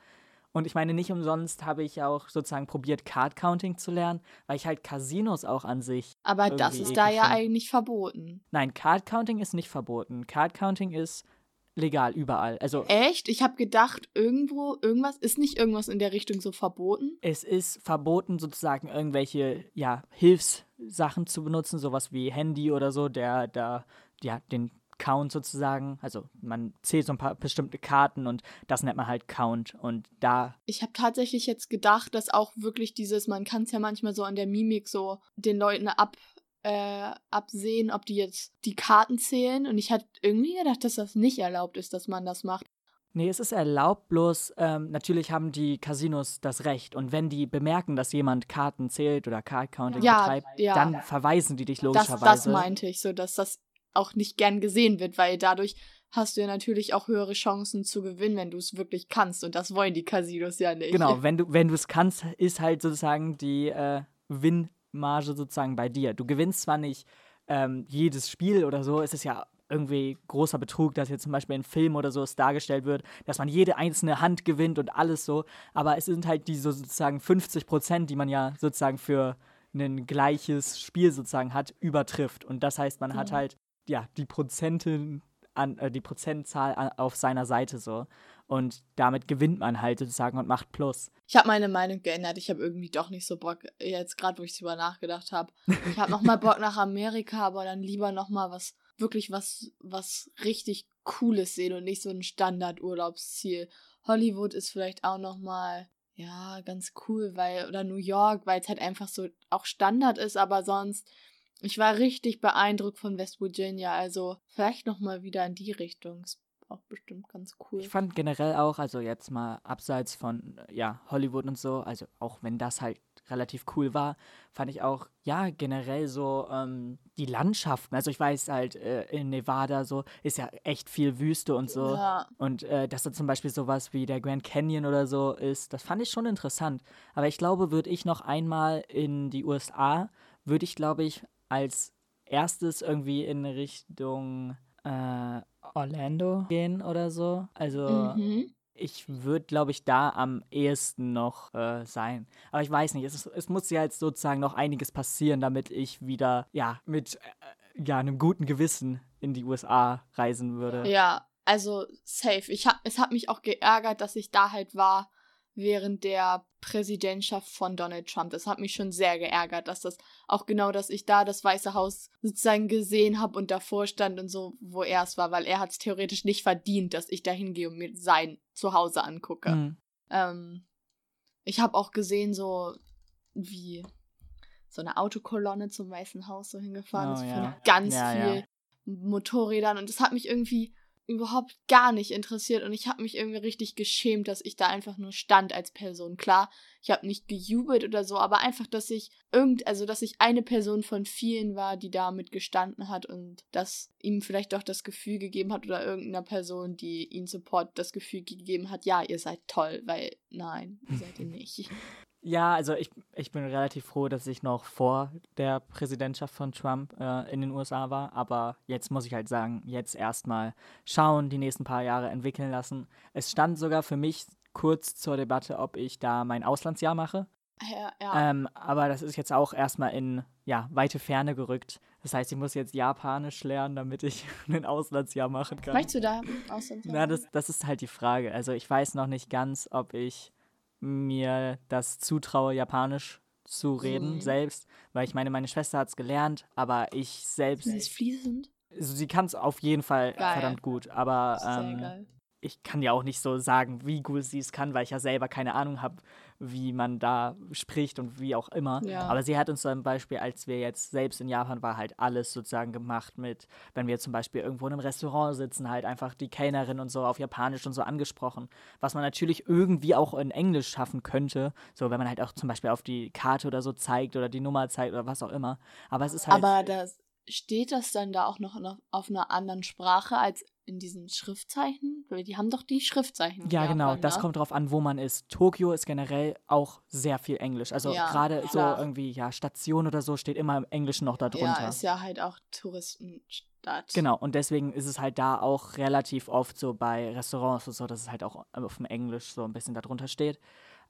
Und ich meine, nicht umsonst habe ich auch sozusagen probiert, Card Counting zu lernen, weil ich halt Casinos auch an sich. Aber das ist da ja find. eigentlich verboten. Nein, Card Counting ist nicht verboten. Card Counting ist legal überall. Also Echt? Ich habe gedacht, irgendwo, irgendwas, ist nicht irgendwas in der Richtung so verboten? es ist verboten, sozusagen irgendwelche ja, Hilfssachen zu benutzen, sowas wie Handy oder so, der da ja den Count sozusagen, also man zählt so ein paar bestimmte Karten und das nennt man halt Count und da Ich habe tatsächlich jetzt gedacht, dass auch wirklich dieses, man kann es ja manchmal so an der Mimik so den Leuten ab, äh, absehen, ob die jetzt die Karten zählen. Und ich hatte irgendwie gedacht, dass das nicht erlaubt ist, dass man das macht. Nee, es ist erlaubt, bloß ähm, natürlich haben die Casinos das Recht. Und wenn die bemerken, dass jemand Karten zählt oder Card Counting Ja, betreibt, ja. dann verweisen die dich Das, logischerweise. das meinte ich, so dass das auch nicht gern gesehen wird, weil dadurch hast du ja natürlich auch höhere Chancen zu gewinnen, wenn du es wirklich kannst. Und das wollen die Casinos ja nicht. Genau, [laughs] wenn du wenn du es kannst, ist halt sozusagen die äh, Gewinnmarge sozusagen bei dir. Du gewinnst zwar nicht ähm, jedes Spiel oder so, es ist ja irgendwie großer Betrug, dass jetzt zum Beispiel in Film oder so es dargestellt wird, dass man jede einzelne Hand gewinnt und alles so, aber es sind halt die so sozusagen 50 Prozent, die man ja sozusagen für ein gleiches Spiel sozusagen hat, übertrifft. Und das heißt, man hat Mhm. halt ja die Prozente an, äh, die Prozentzahl an, auf seiner Seite so. Und damit gewinnt man halt sozusagen und macht Plus. Ich habe meine Meinung geändert. Ich habe irgendwie doch nicht so Bock, jetzt gerade, wo ich drüber nachgedacht habe. Ich habe nochmal Bock nach Amerika, aber dann lieber nochmal was, wirklich was, was richtig Cooles sehen und nicht so ein Standardurlaubsziel. Hollywood ist vielleicht auch nochmal, ja, ganz cool, weil, oder New York, weil es halt einfach so auch Standard ist, aber sonst, ich war richtig beeindruckt von West Virginia, also vielleicht nochmal wieder in die Richtung. Auch bestimmt ganz cool. Ich fand generell auch, also jetzt mal abseits von ja, Hollywood und so, also auch wenn das halt relativ cool war, fand ich auch, ja, generell so ähm, die Landschaften. Also ich weiß halt, äh, in Nevada so ist ja echt viel Wüste und so. Ja. Und äh, dass da zum Beispiel sowas wie der Grand Canyon oder so ist, das fand ich schon interessant. Aber ich glaube, würde ich noch einmal in die USA, würde ich, glaube ich, als erstes irgendwie in Richtung äh, Orlando gehen oder so. Also Mhm. ich würde, glaube ich, da am ehesten noch äh, sein. Aber ich weiß nicht, es, ist, es muss ja jetzt sozusagen noch einiges passieren, damit ich wieder, ja, mit äh, ja, einem guten Gewissen in die USA reisen würde. Ja, also safe. Ich hab, es hat mich auch geärgert, dass ich da halt war während der Präsidentschaft von Donald Trump. Das hat mich schon sehr geärgert, dass das auch genau, dass ich da das Weiße Haus sozusagen gesehen habe und davor stand und so, wo er es war, weil er hat es theoretisch nicht verdient, dass ich da hingehe und mir sein Zuhause angucke. Hm. Ähm, ich habe auch gesehen, so wie so eine Autokolonne zum Weißen Haus so hingefahren Oh, ist ja. ganz Ja, viel ja. Motorrädern und das hat mich irgendwie überhaupt gar nicht interessiert und ich habe mich irgendwie richtig geschämt, dass ich da einfach nur stand als Person. Klar, ich habe nicht gejubelt oder so, aber einfach, dass ich irgend, also dass ich eine Person von vielen war, die da mit gestanden hat und das ihm vielleicht doch das Gefühl gegeben hat oder irgendeiner Person, die ihn support, das Gefühl gegeben hat, ja, ihr seid toll, weil nein, seid ihr [laughs] nicht. Ja, also ich, ich bin relativ froh, dass ich noch vor der Präsidentschaft von Trump äh, in den USA war. Aber jetzt muss ich halt sagen, jetzt erstmal schauen, die nächsten paar Jahre entwickeln lassen. Es stand sogar für mich kurz zur Debatte, ob ich da mein Auslandsjahr mache. Ja, ja. Ähm, aber das ist jetzt auch erstmal in ja, weite Ferne gerückt. Das heißt, ich muss jetzt Japanisch lernen, damit ich [laughs] ein Auslandsjahr machen kann. Möchtest du da Auslandsjahr? Na, das, das ist halt die Frage. Also ich weiß noch nicht ganz, ob ich mir das zutraue, Japanisch zu reden Mhm. selbst, weil ich meine, meine Schwester hat es gelernt, aber ich selbst, Sie ist fließend. also sie kann es auf jeden Fall Geil. verdammt gut, aber Sehr ähm, geil. Ich kann ja auch nicht so sagen, wie gut sie es kann, weil ich ja selber keine Ahnung habe, wie man da spricht und wie auch immer. Ja. Aber sie hat uns zum Beispiel, als wir jetzt selbst in Japan waren, halt alles sozusagen gemacht mit, wenn wir zum Beispiel irgendwo in einem Restaurant sitzen, halt einfach die Kellnerin und so auf Japanisch und so angesprochen, was man natürlich irgendwie auch in Englisch schaffen könnte, so wenn man halt auch zum Beispiel auf die Karte oder so zeigt oder die Nummer zeigt oder was auch immer. Aber es ist halt. Aber das, steht das dann da auch noch, noch auf einer anderen Sprache als in diesen Schriftzeichen? Die haben doch die Schriftzeichen. Ja, genau, das ne? kommt drauf an, wo man ist. Tokio ist generell auch sehr viel Englisch. Also Ja, gerade so irgendwie, ja, Station oder so steht immer im Englischen noch darunter. Ja, ist ja halt auch Touristenstadt. Genau, und deswegen ist es halt da auch relativ oft so bei Restaurants und so, dass es halt auch auf dem Englisch so ein bisschen darunter steht.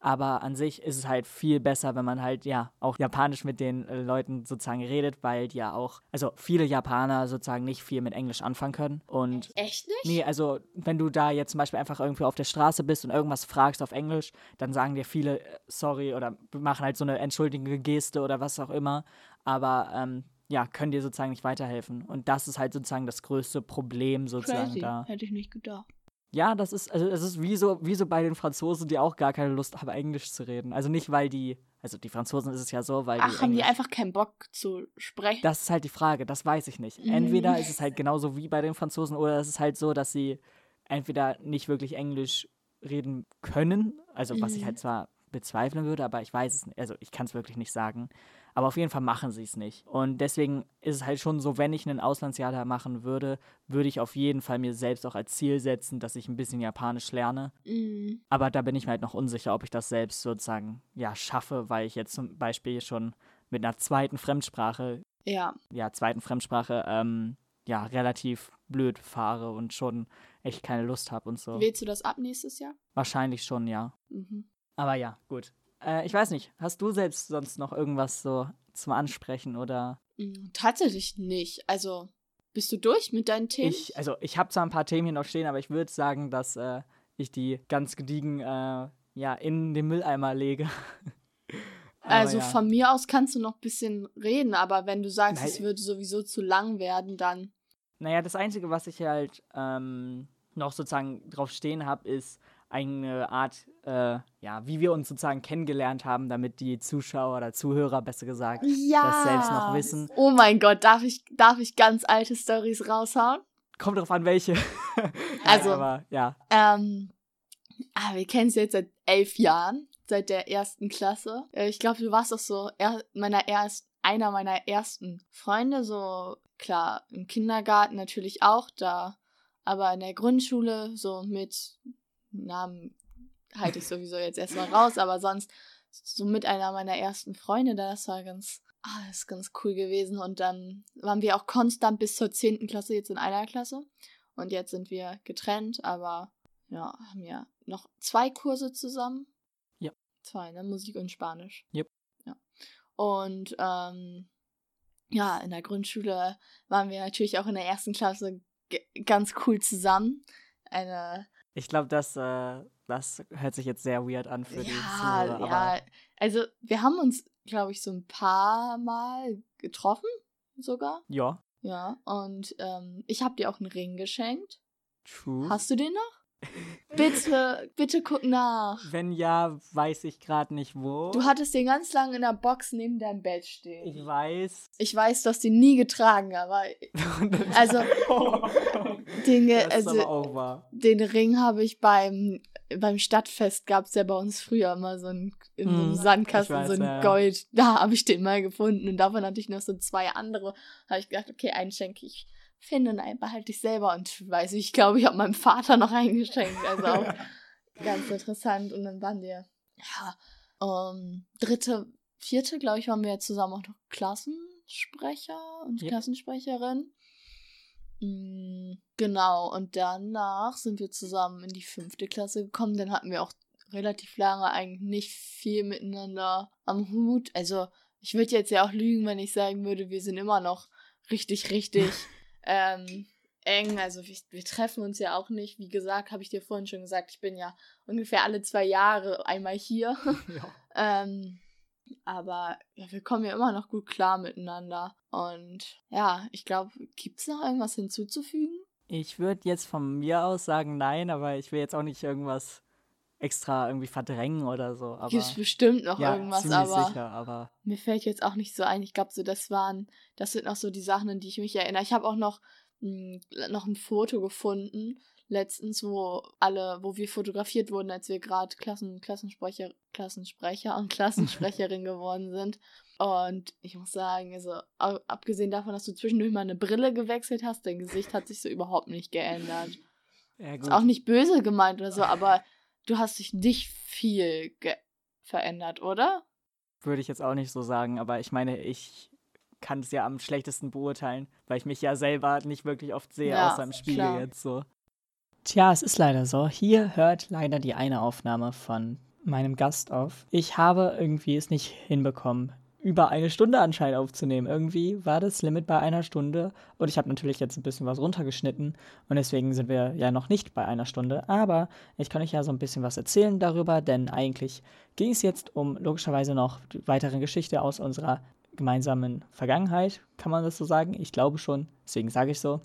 Aber an sich ist es halt viel besser, wenn man halt ja auch Japanisch mit den äh, Leuten sozusagen redet, weil ja auch, also viele Japaner sozusagen nicht viel mit Englisch anfangen können. Und Echt nicht? Nee, also wenn du da jetzt zum Beispiel einfach irgendwie auf der Straße bist und irgendwas fragst auf Englisch, dann sagen dir viele äh, sorry oder machen halt so eine entschuldigende Geste oder was auch immer. Aber ähm, ja, können dir sozusagen nicht weiterhelfen. Und das ist halt sozusagen das größte Problem sozusagen Crazy. da. Hätte ich nicht gedacht. Ja, das ist, also es ist wie so, wie so bei den Franzosen, die auch gar keine Lust haben, Englisch zu reden. Also nicht, weil die, also die Franzosen ist es ja so, weil die. Ach, haben die Englisch- einfach keinen Bock zu sprechen? das ist halt die Frage, das weiß ich nicht. Mhm. Entweder ist es halt genauso wie bei den Franzosen oder es ist halt so, dass sie entweder nicht wirklich Englisch reden können, also was ich Mhm. halt zwar bezweifeln würde, aber ich weiß es nicht, also ich kann es wirklich nicht sagen. Aber auf jeden Fall machen sie es nicht. Und deswegen ist es halt schon so, wenn ich ein Auslandsjahr da machen würde, würde ich auf jeden Fall mir selbst auch als Ziel setzen, dass ich ein bisschen Japanisch lerne. Mm, Aber da bin ich mir halt noch unsicher, ob ich das selbst sozusagen ja schaffe, weil ich jetzt zum Beispiel schon mit einer zweiten Fremdsprache ja. ja, zweiten Fremdsprache ähm, ja, relativ blöd fahre und schon echt keine Lust habe und so. Wählst du das ab nächstes Jahr? Wahrscheinlich schon, ja. Mhm. Aber ja, gut. Äh, ich weiß nicht, hast du selbst sonst noch irgendwas so zum Ansprechen oder Mm, Tatsächlich nicht. Also, bist du durch mit deinen Themen? ich, also ich habe zwar ein paar Themen hier noch stehen, aber ich würde sagen, dass äh, ich die ganz gediegen äh, ja, in den Mülleimer lege. [laughs] Also ja. von mir aus kannst du noch ein bisschen reden, aber wenn du sagst, Nein. es würde sowieso zu lang werden, dann. Naja, das Einzige, was ich halt ähm, noch sozusagen drauf stehen habe, ist eine Art, äh, ja, wie wir uns sozusagen kennengelernt haben, damit die Zuschauer oder Zuhörer, besser gesagt, Ja. das selbst noch wissen. Oh mein Gott, darf ich, darf ich ganz alte Stories raushauen? Kommt drauf an, welche. [laughs] Also, Nein, aber ja. Ähm, ah, wir kennen es jetzt seit elf Jahren, seit der ersten Klasse. Äh, Ich glaube, du warst doch so er, meiner erst, einer meiner ersten Freunde, so klar, im Kindergarten natürlich auch da, aber in der Grundschule so mit Namen halte ich sowieso jetzt erstmal raus, aber sonst so mit einer meiner ersten Freunde, das war ganz, ah, das ist ganz cool gewesen. Und dann waren wir auch konstant bis zur 10. Klasse jetzt in einer Klasse. Und jetzt sind wir getrennt, aber ja, haben ja noch zwei Kurse zusammen. Ja. Zwei, ne? Musik und Spanisch. Yep. Ja. Und ähm, ja, in der Grundschule waren wir natürlich auch in der ersten Klasse ganz cool zusammen. Eine Ich glaube, das, äh, das hört sich jetzt sehr weird an für die ja, Zuhörer. ja. Also wir haben uns, glaube ich, so ein paar Mal getroffen, sogar. ja, Ja. Und ähm, ich habe dir auch einen Ring geschenkt. true. Hast du den noch? Bitte, bitte guck nach. Wenn ja, weiß ich gerade nicht wo. Du hattest den ganz lange in der Box neben deinem Bett stehen. ich weiß. Ich weiß, du hast den nie getragen, aber [laughs] Also, den, also, den Ring habe ich beim, beim Stadtfest, gab es ja bei uns früher immer so ein, in so einem Hm, Sandkasten, weiß, so ein ja, ja. Gold. Da habe ich den mal gefunden und davon hatte ich noch so zwei andere. habe ich gedacht, okay, einen schenke ich Finn und einen behalte ich selber. Und weiß ich, ich glaube, ich habe meinem Vater noch einen geschenkt. Also auch [laughs] ganz interessant. Und dann waren wir, ja, ähm, dritte, vierte, glaube ich, waren wir zusammen auch noch Klassensprecher und Ja. Klassensprecherin. Mm, Genau, und danach sind wir zusammen in die fünfte Klasse gekommen. Dann hatten wir auch relativ lange eigentlich nicht viel miteinander am Hut. Also, ich würde jetzt ja auch lügen, wenn ich sagen würde, wir sind immer noch richtig, richtig [laughs] ähm, eng. Also, wir, wir treffen uns ja auch nicht. Wie gesagt, habe ich dir vorhin schon gesagt, ich bin ja ungefähr alle zwei Jahre einmal hier. [laughs] [laughs] ja. Ähm, aber ja, wir kommen ja immer noch gut klar miteinander. Und ja, ich glaube, gibt es noch irgendwas hinzuzufügen? Ich würde jetzt von mir aus sagen nein, aber ich will jetzt auch nicht irgendwas extra irgendwie verdrängen oder so. Aber Gibt es bestimmt noch ja, irgendwas, aber sicher, aber mir fällt jetzt auch nicht so ein. Ich glaube, so das waren, das sind noch so die Sachen, an die ich mich erinnere. Ich habe auch noch, mh, noch ein Foto gefunden letztens, wo alle, wo wir fotografiert wurden, als wir gerade Klassen, Klassensprecher, Klassensprecher und Klassensprecherin [laughs] geworden sind. Und ich muss sagen, also abgesehen davon, dass du zwischendurch mal eine Brille gewechselt hast, dein Gesicht hat sich so überhaupt nicht geändert. ja, gut. Ist auch nicht böse gemeint oder so, aber du hast dich nicht viel verändert, oder? Würde ich jetzt auch nicht so sagen, aber ich meine, ich kann es ja am schlechtesten beurteilen, weil ich mich ja selber nicht wirklich oft sehe, Ja, außer im Spiegel klar. jetzt so. Tja, es ist leider so. Hier hört leider die eine Aufnahme von meinem Gast auf. Ich habe irgendwie es nicht hinbekommen, über eine Stunde anscheinend aufzunehmen. Irgendwie war das Limit bei einer Stunde und ich habe natürlich jetzt ein bisschen was runtergeschnitten und deswegen sind wir ja noch nicht bei einer Stunde. Aber ich kann euch ja so ein bisschen was erzählen darüber, denn eigentlich ging es jetzt um logischerweise noch weitere Geschichte aus unserer gemeinsamen Vergangenheit, kann man das so sagen? Ich glaube schon, deswegen sage ich so.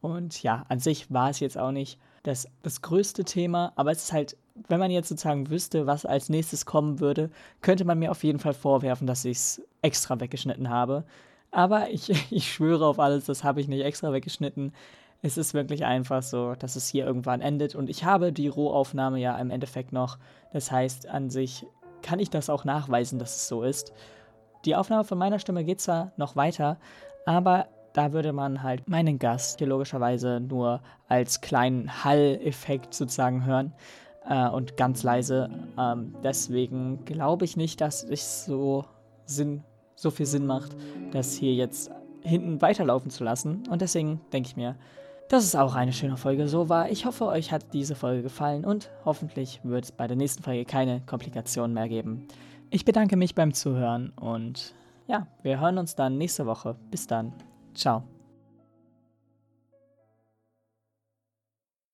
Und ja, an sich war es jetzt auch nicht das, das größte Thema, aber es ist halt, wenn man jetzt sozusagen wüsste, was als nächstes kommen würde, könnte man mir auf jeden Fall vorwerfen, dass ich es extra weggeschnitten habe. Aber ich, [laughs] ich schwöre auf alles, das habe ich nicht extra weggeschnitten. Es ist wirklich einfach so, dass es hier irgendwann endet und ich habe die Rohaufnahme ja im Endeffekt noch. Das heißt, an sich kann ich das auch nachweisen, dass es so ist. Die Aufnahme von meiner Stimme geht zwar noch weiter, aber da würde man halt meinen Gast hier logischerweise nur als kleinen Hall-Effekt sozusagen hören äh, und ganz leise. Ähm, deswegen glaube ich nicht, dass es so, Sinn, so viel Sinn macht, das hier jetzt hinten weiterlaufen zu lassen. Und deswegen denke ich mir, dass es auch eine schöne Folge so war. Ich hoffe, euch hat diese Folge gefallen und hoffentlich wird es bei der nächsten Folge keine Komplikationen mehr geben. Ich bedanke mich beim Zuhören und ja, wir hören uns dann nächste Woche. Bis dann. Tchau.